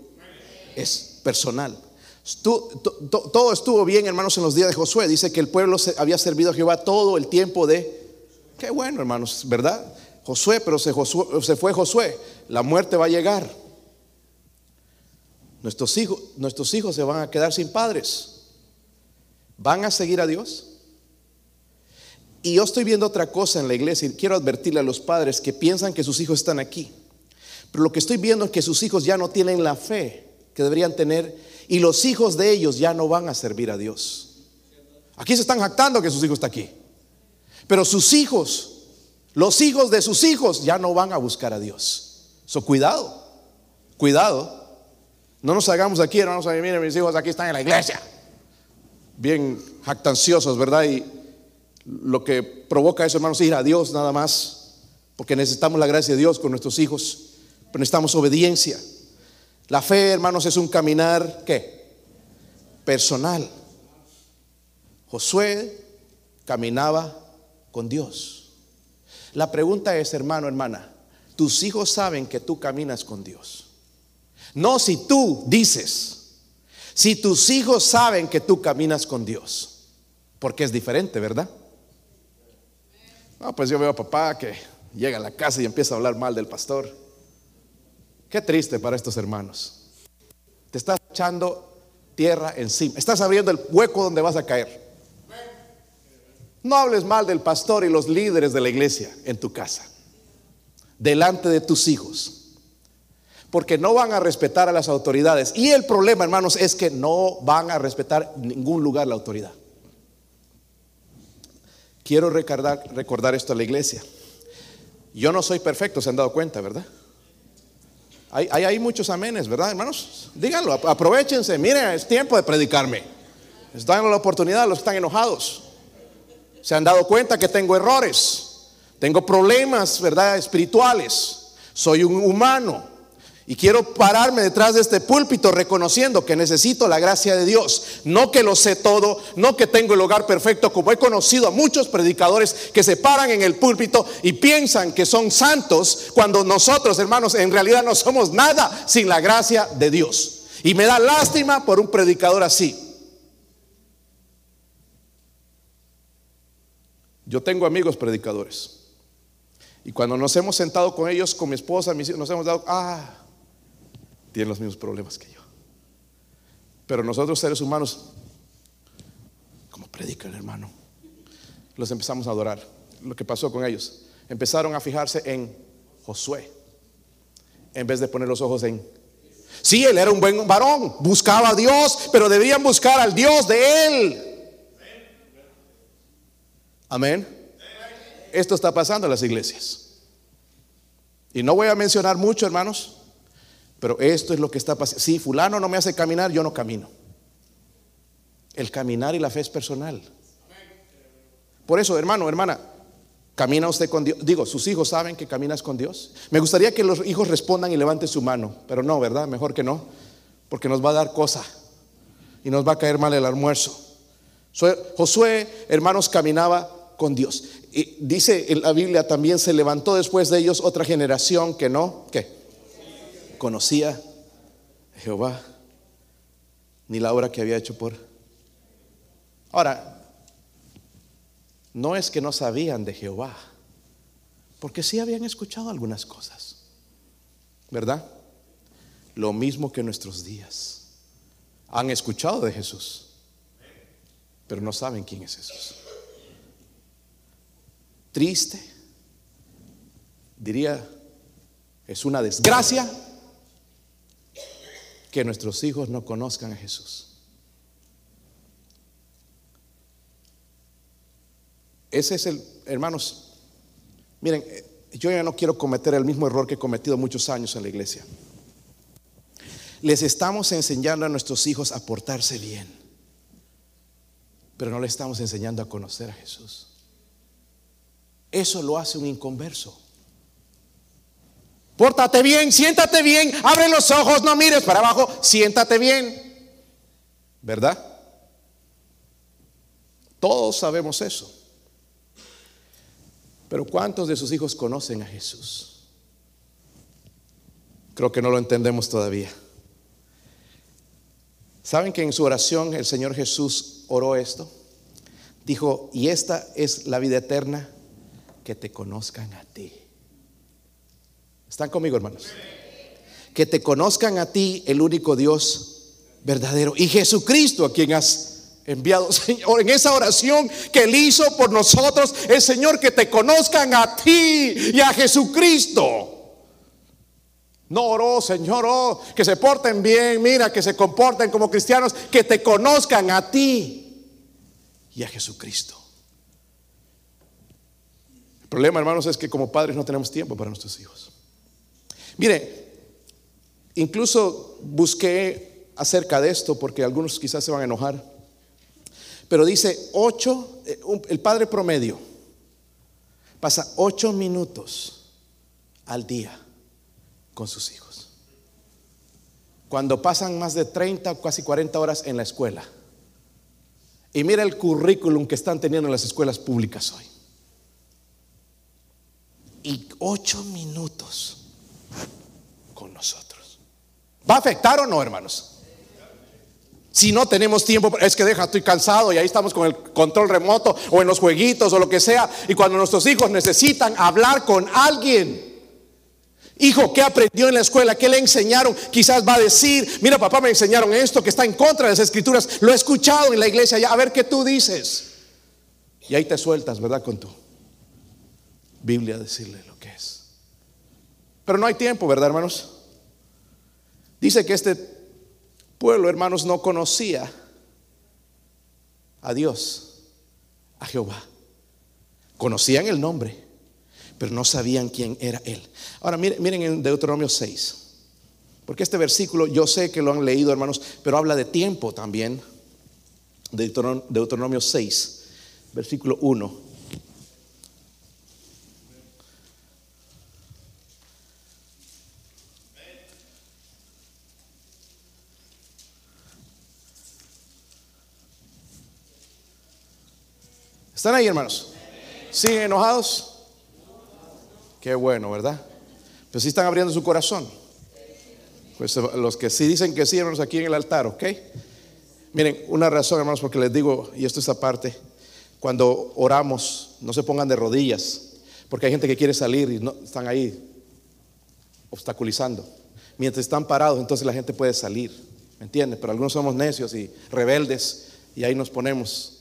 Es personal. Todo estuvo bien, hermanos, en los días de Josué. Dice que el pueblo había servido a Jehová todo el tiempo de... Qué bueno, hermanos, ¿verdad? Josué, pero se, se fue Josué. La muerte va a llegar. Nuestros hijos, nuestros hijos se van a quedar sin padres. ¿Van a seguir a Dios? Y yo estoy viendo otra cosa en la iglesia y quiero advertirle a los padres que piensan que sus hijos están aquí. Pero lo que estoy viendo es que sus hijos ya no tienen la fe que deberían tener y los hijos de ellos ya no van a servir a Dios. Aquí se están jactando que sus hijos están aquí. Pero sus hijos, los hijos de sus hijos ya no van a buscar a Dios. So cuidado, cuidado. No nos hagamos aquí, hermanos, a miren, mis hijos aquí están en la iglesia. Bien jactanciosos, ¿verdad? Y lo que provoca eso, hermanos, es ir a Dios nada más. Porque necesitamos la gracia de Dios con nuestros hijos. Pero necesitamos obediencia. La fe, hermanos, es un caminar, ¿qué? Personal. Josué caminaba con Dios. La pregunta es, hermano, hermana, ¿tus hijos saben que tú caminas con Dios? No si tú dices, si tus hijos saben que tú caminas con Dios, porque es diferente, ¿verdad? No, pues yo veo a papá que llega a la casa y empieza a hablar mal del pastor. Qué triste para estos hermanos. Te estás echando tierra encima. Estás abriendo el hueco donde vas a caer. No hables mal del pastor y los líderes de la iglesia en tu casa, delante de tus hijos porque no van a respetar a las autoridades. Y el problema, hermanos, es que no van a respetar en ningún lugar la autoridad. Quiero recordar, recordar esto a la iglesia. Yo no soy perfecto, se han dado cuenta, ¿verdad? Hay, hay, muchos amenes, ¿verdad, hermanos? Díganlo, aprovechense. Miren, es tiempo de predicarme. Están dando la oportunidad, los están enojados. Se han dado cuenta que tengo errores. Tengo problemas, ¿verdad? Espirituales. Soy un humano. Y quiero pararme detrás de este púlpito reconociendo que necesito la gracia de Dios. No que lo sé todo, no que tengo el hogar perfecto, como he conocido a muchos predicadores que se paran en el púlpito y piensan que son santos cuando nosotros, hermanos, en realidad no somos nada sin la gracia de Dios. Y me da lástima por un predicador así. Yo tengo amigos predicadores. Y cuando nos hemos sentado con ellos, con mi esposa, mis hijos, nos hemos dado, ah, tienen los mismos problemas que yo. Pero nosotros seres humanos, como predican, hermano. Los empezamos a adorar. Lo que pasó con ellos. Empezaron a fijarse en Josué. En vez de poner los ojos en... Sí, él era un buen varón. Buscaba a Dios, pero debían buscar al Dios de él. Amén. Esto está pasando en las iglesias. Y no voy a mencionar mucho, hermanos, pero esto es lo que está pasando. Si fulano no me hace caminar, yo no camino. El caminar y la fe es personal. Por eso, hermano, hermana, ¿camina usted con Dios? Digo, sus hijos saben que caminas con Dios. Me gustaría que los hijos respondan y levanten su mano, pero no, ¿verdad? Mejor que no, porque nos va a dar cosa y nos va a caer mal el almuerzo. Josué, hermanos, caminaba con Dios. Y dice en la Biblia también se levantó después de ellos otra generación que no, ¿qué? Conocía Jehová, ni la obra que había hecho por. Ahora, no es que no sabían de Jehová, porque sí habían escuchado algunas cosas, ¿verdad? Lo mismo que nuestros días. Han escuchado de Jesús, pero no saben quién es Jesús. Triste, diría, es una desgracia que nuestros hijos no conozcan a Jesús. Ese es el, hermanos, miren, yo ya no quiero cometer el mismo error que he cometido muchos años en la iglesia. Les estamos enseñando a nuestros hijos a portarse bien, pero no les estamos enseñando a conocer a Jesús. Eso lo hace un inconverso. Pórtate bien, siéntate bien, abre los ojos, no mires para abajo, siéntate bien. ¿Verdad? Todos sabemos eso. Pero ¿cuántos de sus hijos conocen a Jesús? Creo que no lo entendemos todavía. ¿Saben que en su oración el Señor Jesús oró esto? Dijo, y esta es la vida eterna, que te conozcan a ti. ¿Están conmigo, hermanos? Que te conozcan a ti, el único Dios verdadero, y Jesucristo a quien has enviado, Señor, en esa oración que Él hizo por nosotros, el Señor que te conozcan a ti y a Jesucristo. No oró, Señor, oh, que se porten bien, mira, que se comporten como cristianos, que te conozcan a ti y a Jesucristo. El problema, hermanos, es que como padres no tenemos tiempo para nuestros hijos. Mire, incluso busqué acerca de esto porque algunos quizás se van a enojar. Pero dice ocho, eh, el padre promedio pasa ocho minutos al día con sus hijos. Cuando pasan más de 30 o casi 40 horas en la escuela. Y mira el currículum que están teniendo en las escuelas públicas hoy. Y ocho minutos con nosotros. ¿Va a afectar o no, hermanos? Si no tenemos tiempo, es que deja, estoy cansado y ahí estamos con el control remoto o en los jueguitos o lo que sea. Y cuando nuestros hijos necesitan hablar con alguien, hijo, ¿qué aprendió en la escuela? ¿Qué le enseñaron? Quizás va a decir, mira papá, me enseñaron esto que está en contra de las escrituras. Lo he escuchado en la iglesia ya, a ver qué tú dices. Y ahí te sueltas, ¿verdad? Con tu Biblia decirle lo que es. Pero no hay tiempo, ¿verdad, hermanos? Dice que este pueblo, hermanos, no conocía a Dios, a Jehová. Conocían el nombre, pero no sabían quién era Él. Ahora miren, miren en Deuteronomio 6, porque este versículo yo sé que lo han leído, hermanos, pero habla de tiempo también. Deuteronomio 6, versículo 1. ¿Están ahí, hermanos? ¿Siguen enojados? Qué bueno, ¿verdad? Pues sí están abriendo su corazón. Pues eh, los que sí dicen que sí, hermanos, aquí en el altar, ¿ok? Miren, una razón, hermanos, porque les digo, y esto es aparte, cuando oramos, no se pongan de rodillas, porque hay gente que quiere salir y no, están ahí obstaculizando. Mientras están parados, entonces la gente puede salir, ¿me entiendes? Pero algunos somos necios y rebeldes y ahí nos ponemos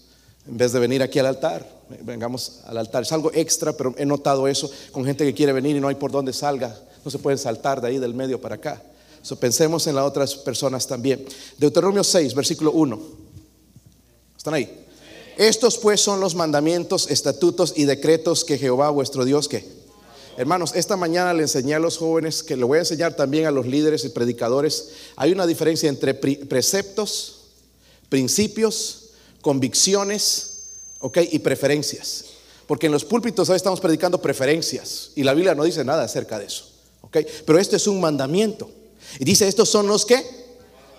en vez de venir aquí al altar, vengamos al altar. Es algo extra, pero he notado eso con gente que quiere venir y no hay por dónde salga. No se pueden saltar de ahí del medio para acá. So, pensemos en las otras personas también. Deuteronomio 6, versículo 1. ¿Están ahí? Estos pues son los mandamientos, estatutos y decretos que Jehová vuestro Dios que Hermanos, esta mañana le enseñé a los jóvenes, que le voy a enseñar también a los líderes y predicadores, hay una diferencia entre preceptos, principios, convicciones, ¿ok? Y preferencias. Porque en los púlpitos hoy estamos predicando preferencias y la Biblia no dice nada acerca de eso, ¿ok? Pero esto es un mandamiento. Y dice, estos son los que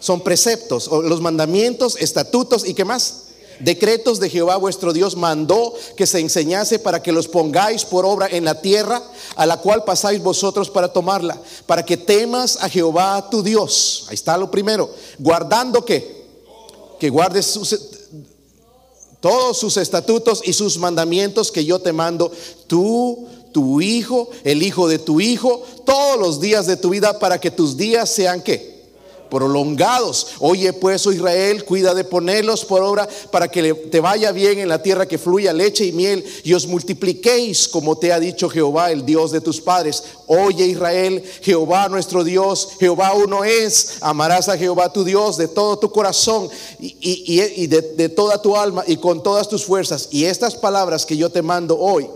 son preceptos, o los mandamientos, estatutos y qué más? decretos de Jehová vuestro Dios mandó que se enseñase para que los pongáis por obra en la tierra a la cual pasáis vosotros para tomarla, para que temas a Jehová tu Dios. Ahí está lo primero, guardando que que guardes todos sus estatutos y sus mandamientos que yo te mando, tú, tu hijo, el hijo de tu hijo, todos los días de tu vida para que tus días sean que prolongados. Oye pues, oh Israel, cuida de ponerlos por obra para que te vaya bien en la tierra que fluya leche y miel y os multipliquéis como te ha dicho Jehová, el Dios de tus padres. Oye Israel, Jehová nuestro Dios, Jehová uno es. Amarás a Jehová tu Dios de todo tu corazón y, de, de toda tu alma y con todas tus fuerzas. Y estas palabras que yo te mando hoy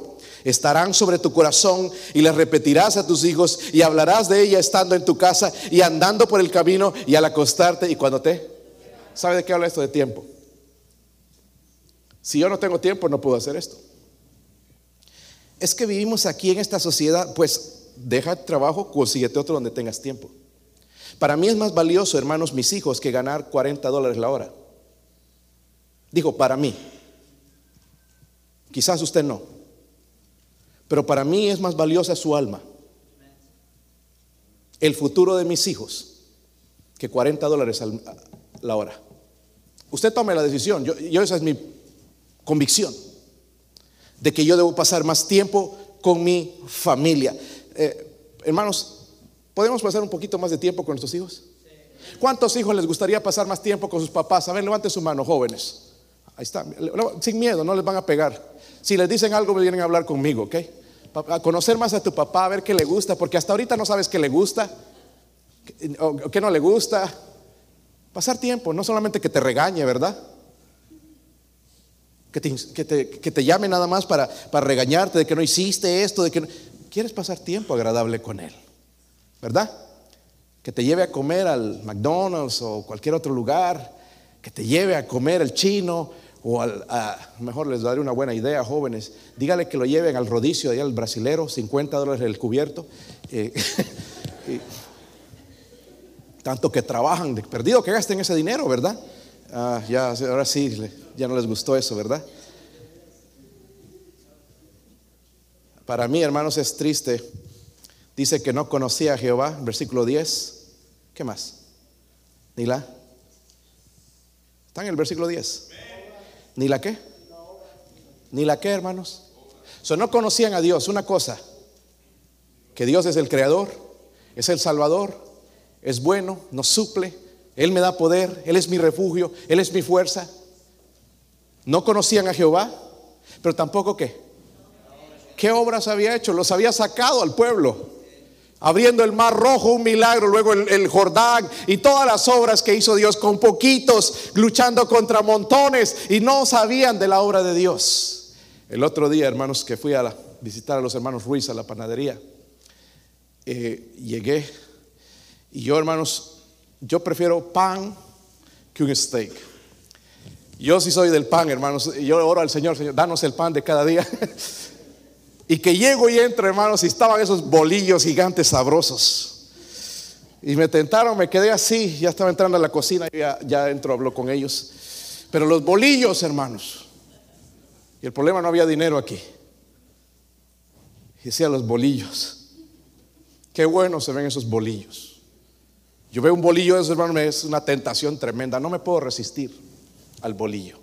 estarán sobre tu corazón y las repetirás a tus hijos y hablarás de ella estando en tu casa y andando por el camino y al acostarte y cuando te... ¿Sabe de qué habla esto de tiempo? Si yo no tengo tiempo no puedo hacer esto. Es que vivimos aquí en esta sociedad, pues deja el trabajo, consíguete otro donde tengas tiempo. Para mí es más valioso, hermanos, mis hijos, que ganar 40 dólares la hora. Digo, para mí. Quizás usted no. Pero para mí es más valiosa su alma, el futuro de mis hijos, que 40 dólares a la hora. Usted tome la decisión, yo, esa es mi convicción, de que yo debo pasar más tiempo con mi familia. Eh, hermanos, ¿podemos pasar un poquito más de tiempo con nuestros hijos? ¿Cuántos hijos les gustaría pasar más tiempo con sus papás? A ver, levante su mano, jóvenes. Ahí está, sin miedo, no les van a pegar. Si les dicen algo, vienen a hablar conmigo, ¿ok? A conocer más a tu papá, a ver qué le gusta, porque hasta ahorita no sabes qué le gusta qué no le gusta. Pasar tiempo, no solamente que te regañe, ¿verdad? Que te, llame nada más para, para, regañarte de que no hiciste esto, de que quieres pasar tiempo agradable con él, ¿verdad? Que te lleve a comer al McDonald's o cualquier otro lugar, que te lleve a comer el chino o al, a, mejor les daré una buena idea, jóvenes, dígale que lo lleven al rodicio allá al brasilero, 50 dólares el cubierto. Eh, tanto que trabajan, perdido que gasten ese dinero, ¿verdad? Ah, ya, ahora sí, ya no les gustó eso, ¿verdad? Para mí, hermanos, es triste. Dice que no conocía a Jehová, versículo 10. ¿Qué más? Ni la. Está en el versículo 10. ¿Ni la qué? ¿Ni la qué, hermanos? So, no conocían a Dios. Una cosa, que Dios es el creador, es el salvador, es bueno, nos suple, Él me da poder, Él es mi refugio, Él es mi fuerza. No conocían a Jehová, pero tampoco qué. ¿Qué obras había hecho? Los había sacado al pueblo abriendo el mar rojo, un milagro, luego el, Jordán y todas las obras que hizo Dios con poquitos, luchando contra montones y no sabían de la obra de Dios. El otro día, hermanos, que fui a visitar a los hermanos Ruiz a la panadería, eh, llegué y yo, hermanos, yo prefiero pan que un steak. Yo sí soy del pan, hermanos. Yo oro al Señor, Señor, danos el pan de cada día. Y que llego y entro, hermanos, y estaban esos bolillos gigantes sabrosos. Y me tentaron, me quedé así, ya estaba entrando a la cocina, ya, ya entro, hablo con ellos. Pero los bolillos, hermanos. Y el problema no había dinero aquí. Y decía los bolillos. Qué bueno se ven esos bolillos. Yo veo un bolillo de esos, hermanos, es una tentación tremenda. No me puedo resistir al bolillo.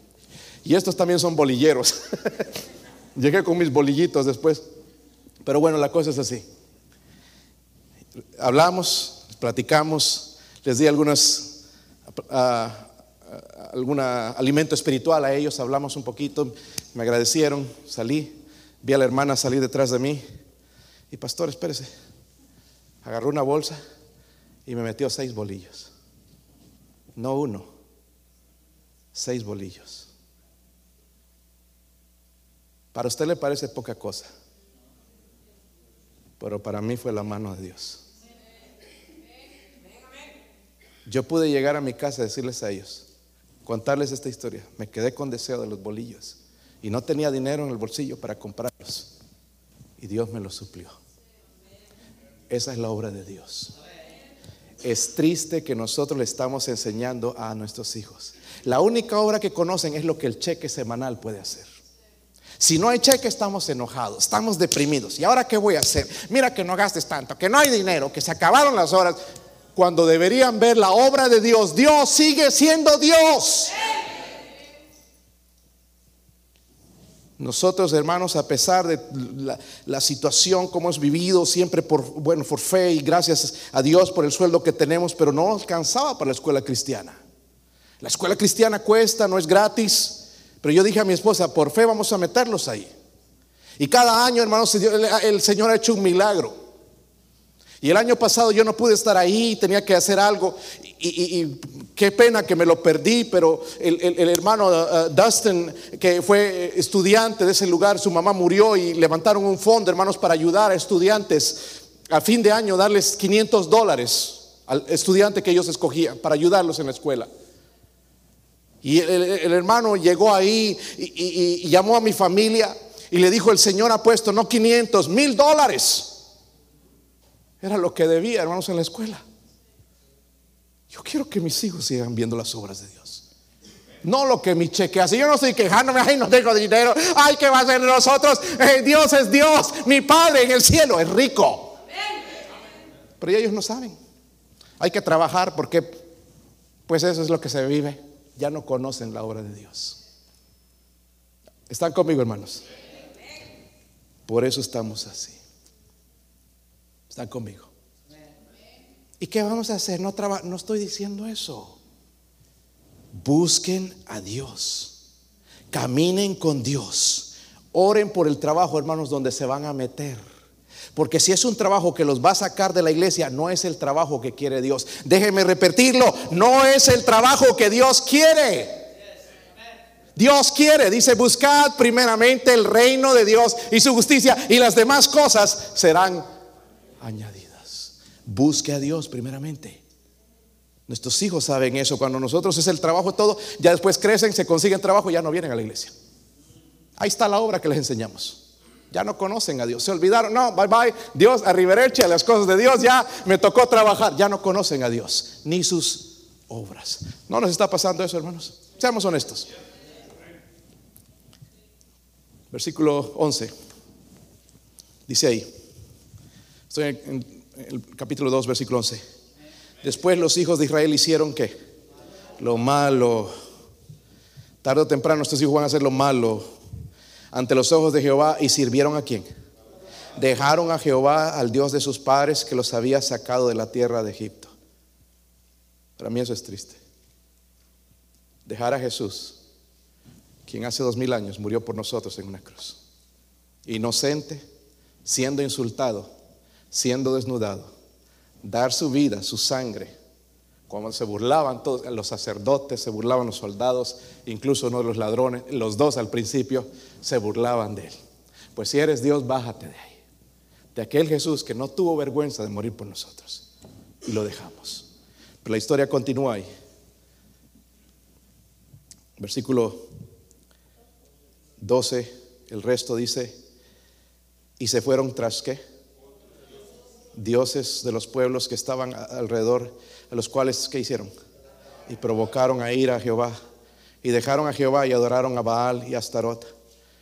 Y estos también son bolilleros. Llegué con mis bolillitos después. Pero bueno, la cosa es así. Hablamos, platicamos, les di algunas, algún alimento espiritual a ellos, hablamos un poquito, me agradecieron, salí, vi a la hermana salir detrás de mí y pastor, espérese, agarró una bolsa y me metió seis bolillos, no uno, seis bolillos. Para usted le parece poca cosa, pero para mí fue la mano de Dios. Yo pude llegar a mi casa y decirles a ellos, contarles esta historia. Me quedé con deseo de los bolillos y no tenía dinero en el bolsillo para comprarlos. Y Dios me los suplió. Esa es la obra de Dios. Es triste que nosotros le estamos enseñando a nuestros hijos. La única obra que conocen es lo que el cheque semanal puede hacer. Si no hay cheque estamos enojados, estamos deprimidos. ¿Y ahora qué voy a hacer? Mira que no gastes tanto, que no hay dinero, que se acabaron las horas cuando deberían ver la obra de Dios. Dios sigue siendo Dios. Nosotros, hermanos, a pesar de la, situación como hemos vivido, siempre por, bueno, por fe y gracias a Dios por el sueldo que tenemos, pero no alcanzaba para la escuela cristiana. La escuela cristiana cuesta, no es gratis, pero yo dije a mi esposa, por fe vamos a meterlos ahí. Y cada año, hermanos, el Señor ha hecho un milagro. Y el año pasado yo no pude estar ahí, tenía que hacer algo. Y, qué pena que me lo perdí, pero el, hermano uh, uh, Dustin, que fue estudiante de ese lugar, su mamá murió y levantaron un fondo, hermanos, para ayudar a estudiantes a fin de año, darles 500 dólares al estudiante que ellos escogían para ayudarlos en la escuela. Y el, hermano llegó ahí y, llamó a mi familia y le dijo, el Señor ha puesto no 500, mil dólares era lo que debía, hermanos, en la escuela. Yo quiero que mis hijos sigan viendo las obras de Dios. No lo que mi cheque hace. Yo no estoy quejándome, ay, no tengo dinero. Ay, ¿qué va a hacer nosotros? Eh, Dios es Dios. Mi Padre en el cielo es rico. Pero ellos no saben. Hay que trabajar porque, pues eso es lo que se vive. Ya no conocen la obra de Dios. ¿Están conmigo, hermanos? Por eso estamos así. Están conmigo. ¿Y qué vamos a hacer? No, no estoy diciendo eso. Busquen a Dios. Caminen con Dios. Oren por el trabajo, hermanos, donde se van a meter. Porque si es un trabajo que los va a sacar de la iglesia, no es el trabajo que quiere Dios. Déjenme repetirlo, no es el trabajo que Dios quiere. Dios quiere, dice, buscad primeramente el reino de Dios y su justicia y las demás cosas serán añadidas. Busque a Dios primeramente. Nuestros hijos saben eso. Cuando nosotros es el trabajo todo, ya después crecen, se consiguen trabajo y ya no vienen a la iglesia. Ahí está la obra que les enseñamos. Ya no conocen a Dios. Se olvidaron. No, bye bye. Dios, a a las cosas de Dios. Ya me tocó trabajar. Ya no conocen a Dios ni sus obras. ¿No nos está pasando eso, hermanos? Seamos honestos. Versículo 11. Dice ahí. Estoy en, el capítulo 2, versículo 11. Después los hijos de Israel hicieron qué? Lo malo. Tarde o temprano estos hijos van a hacer lo malo ante los ojos de Jehová y sirvieron a quién? Dejaron a Jehová, al Dios de sus padres, que los había sacado de la tierra de Egipto. Para mí eso es triste. Dejar a Jesús, quien hace dos mil años murió por nosotros en una cruz. Inocente, siendo insultado, siendo desnudado, dar su vida, su sangre. Cuando se burlaban todos, los sacerdotes, se burlaban los soldados, incluso uno de los ladrones, los dos al principio se burlaban de él. Pues si eres Dios, bájate de ahí. De aquel Jesús que no tuvo vergüenza de morir por nosotros. Y lo dejamos. Pero la historia continúa ahí. Versículo 12, el resto dice, y se fueron tras qué? Dioses de los pueblos que estaban alrededor, a los cuales, ¿qué hicieron? Y provocaron a ir a Jehová. Y dejaron a Jehová y adoraron a Baal y a Astarot.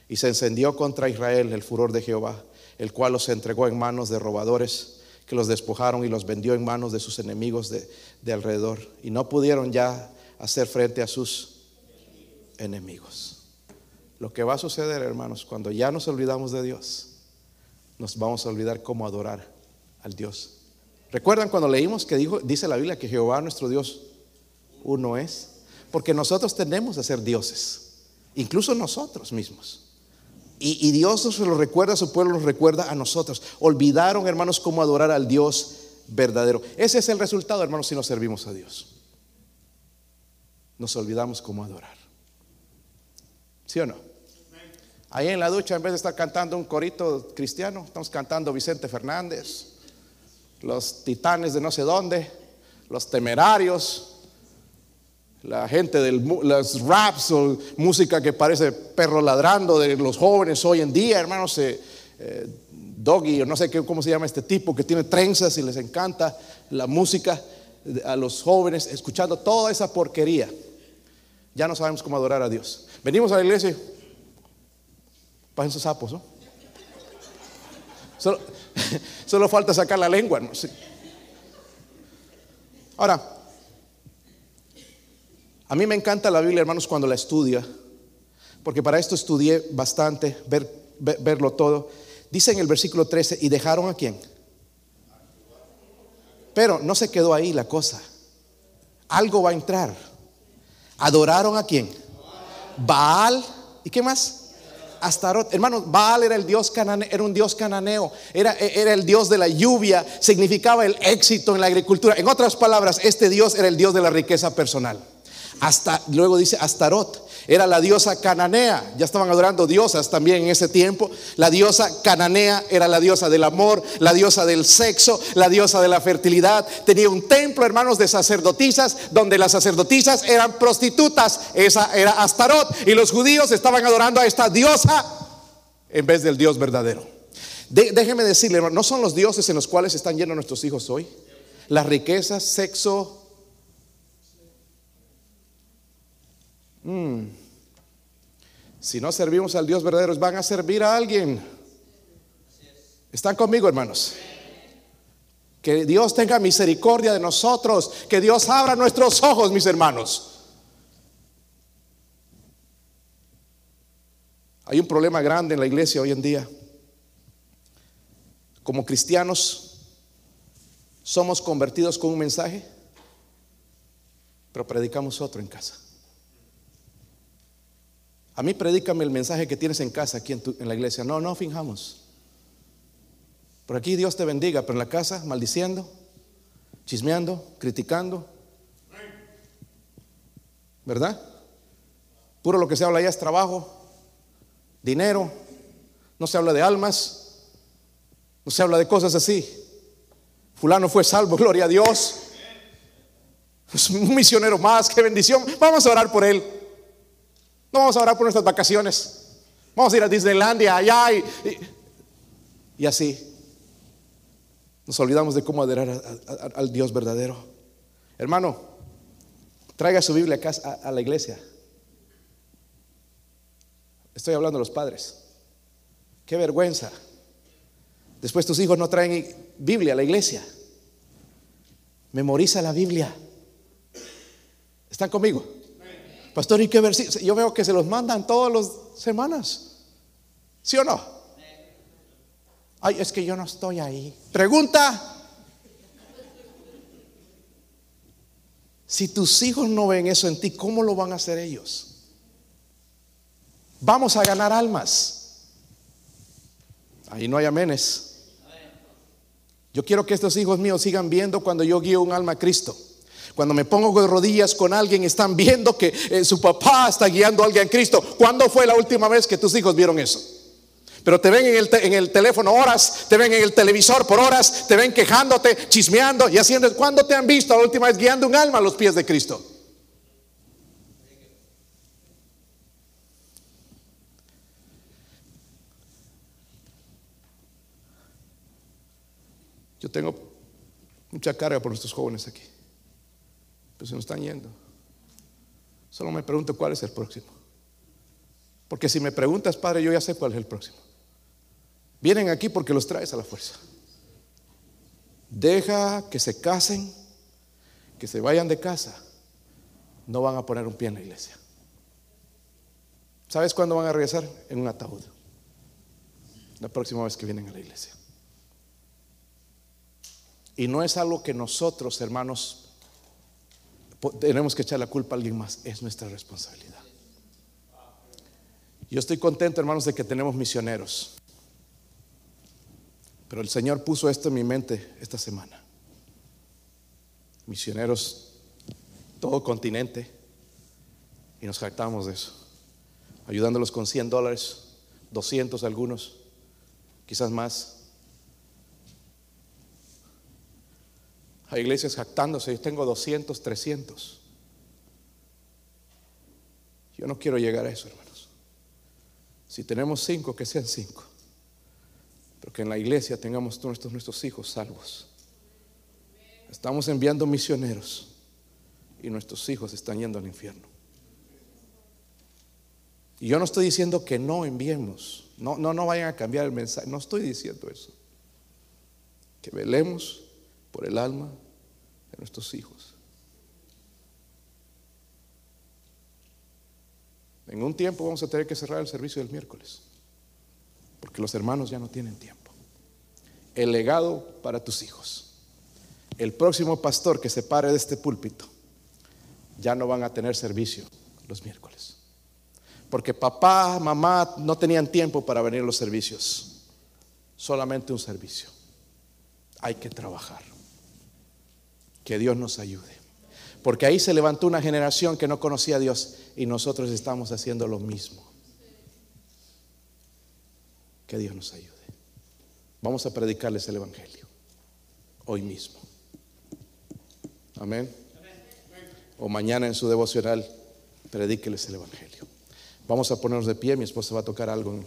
Y se encendió contra Israel el furor de Jehová, el cual los entregó en manos de robadores, que los despojaron y los vendió en manos de sus enemigos de, de alrededor. Y no pudieron ya hacer frente a sus enemigos. Lo que va a suceder, hermanos, cuando ya nos olvidamos de Dios, nos vamos a olvidar cómo adorar al Dios. ¿Recuerdan cuando leímos que dijo, dice la Biblia que Jehová nuestro Dios uno es? Porque nosotros tendemos a ser dioses, incluso nosotros mismos. Y, y Dios se lo recuerda, su pueblo nos recuerda a nosotros. Olvidaron, hermanos, cómo adorar al Dios verdadero. Ese es el resultado, hermanos, si no servimos a Dios. Nos olvidamos cómo adorar. ¿Sí o no? Ahí en la ducha, en vez de estar cantando un corito cristiano, estamos cantando Vicente Fernández, los titanes de no sé dónde, los temerarios, la gente de los raps o música que parece perro ladrando de los jóvenes hoy en día, hermanos, eh, Doggy, o no sé qué, cómo se llama este tipo que tiene trenzas y les encanta la música a los jóvenes, escuchando toda esa porquería. Ya no sabemos cómo adorar a Dios. Venimos a la iglesia, pasen sus sapos, ¿no? Solo, falta sacar la lengua. ¿no? Ahora, a mí me encanta la Biblia, hermanos, cuando la estudia, porque para esto estudié bastante, ver, verlo todo. Dice en el versículo 13, ¿y dejaron a quién? Pero no se quedó ahí la cosa. Algo va a entrar. ¿Adoraron a quién? Baal. ¿Y qué más? Astarot. Hermanos, Baal era el dios cananeo, era un dios cananeo, era, era el dios de la lluvia, significaba el éxito en la agricultura. En otras palabras, este dios era el dios de la riqueza personal. Hasta luego dice Astarot era la diosa cananea. Ya estaban adorando diosas también en ese tiempo. La diosa cananea era la diosa del amor, la diosa del sexo, la diosa de la fertilidad. Tenía un templo, hermanos, de sacerdotisas, donde las sacerdotisas eran prostitutas. Esa era Astarot. Y los judíos estaban adorando a esta diosa en vez del Dios verdadero. déjeme decirle, no son los dioses en los cuales están llenos nuestros hijos hoy. Las riquezas, sexo, Mm. Si no servimos al Dios verdadero, van a servir a alguien. ¿Están conmigo, hermanos? Que Dios tenga misericordia de nosotros. Que Dios abra nuestros ojos, mis hermanos. Hay un problema grande en la iglesia hoy en día. Como cristianos, somos convertidos con un mensaje, pero predicamos otro en casa. A mí predícame el mensaje que tienes en casa, aquí en, la iglesia. No, no finjamos. Por aquí Dios te bendiga, pero en la casa maldiciendo, chismeando, criticando. ¿Verdad? Puro lo que se habla allá es trabajo, dinero, no se habla de almas, no se habla de cosas así. Fulano fue salvo, gloria a Dios. Es un misionero más, qué bendición. Vamos a orar por él. No vamos a orar por nuestras vacaciones. Vamos a ir a Disneylandia, allá y, y, así. Nos olvidamos de cómo adorar al Dios verdadero. Hermano, traiga su Biblia a, a la iglesia. Estoy hablando de los padres. Qué vergüenza. Después tus hijos no traen Biblia a la iglesia. Memoriza la Biblia. ¿Están conmigo? Pastor, ¿y qué versículo? Yo veo que se los mandan todas las semanas. ¿Sí o no? Ay, es que yo no estoy ahí. Pregunta. Si tus hijos no ven eso en ti, ¿cómo lo van a hacer ellos? Vamos a ganar almas. Ahí no hay amenes. Yo quiero que estos hijos míos sigan viendo cuando yo guío un alma a Cristo. Cuando me pongo de rodillas con alguien, están viendo que eh, su papá está guiando a alguien a Cristo. ¿Cuándo fue la última vez que tus hijos vieron eso? Pero te ven en el, teléfono horas, te ven en el televisor por horas, te ven quejándote, chismeando y haciendo. ¿Cuándo te han visto la última vez guiando un alma a los pies de Cristo? Yo tengo mucha carga por nuestros jóvenes aquí. Pues se nos están yendo. Solo me pregunto cuál es el próximo. Porque si me preguntas, Padre, yo ya sé cuál es el próximo. Vienen aquí porque los traes a la fuerza. Deja que se casen, que se vayan de casa. No van a poner un pie en la iglesia. ¿Sabes cuándo van a regresar? En un ataúd. La próxima vez que vienen a la iglesia. Y no es algo que nosotros, hermanos, tenemos que echar la culpa a alguien más. Es nuestra responsabilidad. Yo estoy contento, hermanos, de que tenemos misioneros. Pero el Señor puso esto en mi mente esta semana. Misioneros, todo continente. Y nos jactamos de eso. Ayudándolos con 100 dólares, 200 algunos, quizás más. Hay iglesias jactándose, yo tengo 200, 300. Yo no quiero llegar a eso, hermanos. Si tenemos cinco, que sean cinco. Pero que en la iglesia tengamos todos nuestros hijos salvos. Estamos enviando misioneros y nuestros hijos están yendo al infierno. Y yo no estoy diciendo que no enviemos. No, no, no vayan a cambiar el mensaje. No estoy diciendo eso. Que velemos por el alma de nuestros hijos. En un tiempo vamos a tener que cerrar el servicio del miércoles, porque los hermanos ya no tienen tiempo. El legado para tus hijos. El próximo pastor que se pare de este púlpito ya no van a tener servicio los miércoles. Porque papá, mamá no tenían tiempo para venir a los servicios. Solamente un servicio. Hay que trabajar. Que Dios nos ayude. Porque ahí se levantó una generación que no conocía a Dios y nosotros estamos haciendo lo mismo. Que Dios nos ayude. Vamos a predicarles el Evangelio. Hoy mismo. Amén. O mañana en su devocional, predíqueles el Evangelio. Vamos a ponernos de pie, mi esposa va a tocar algo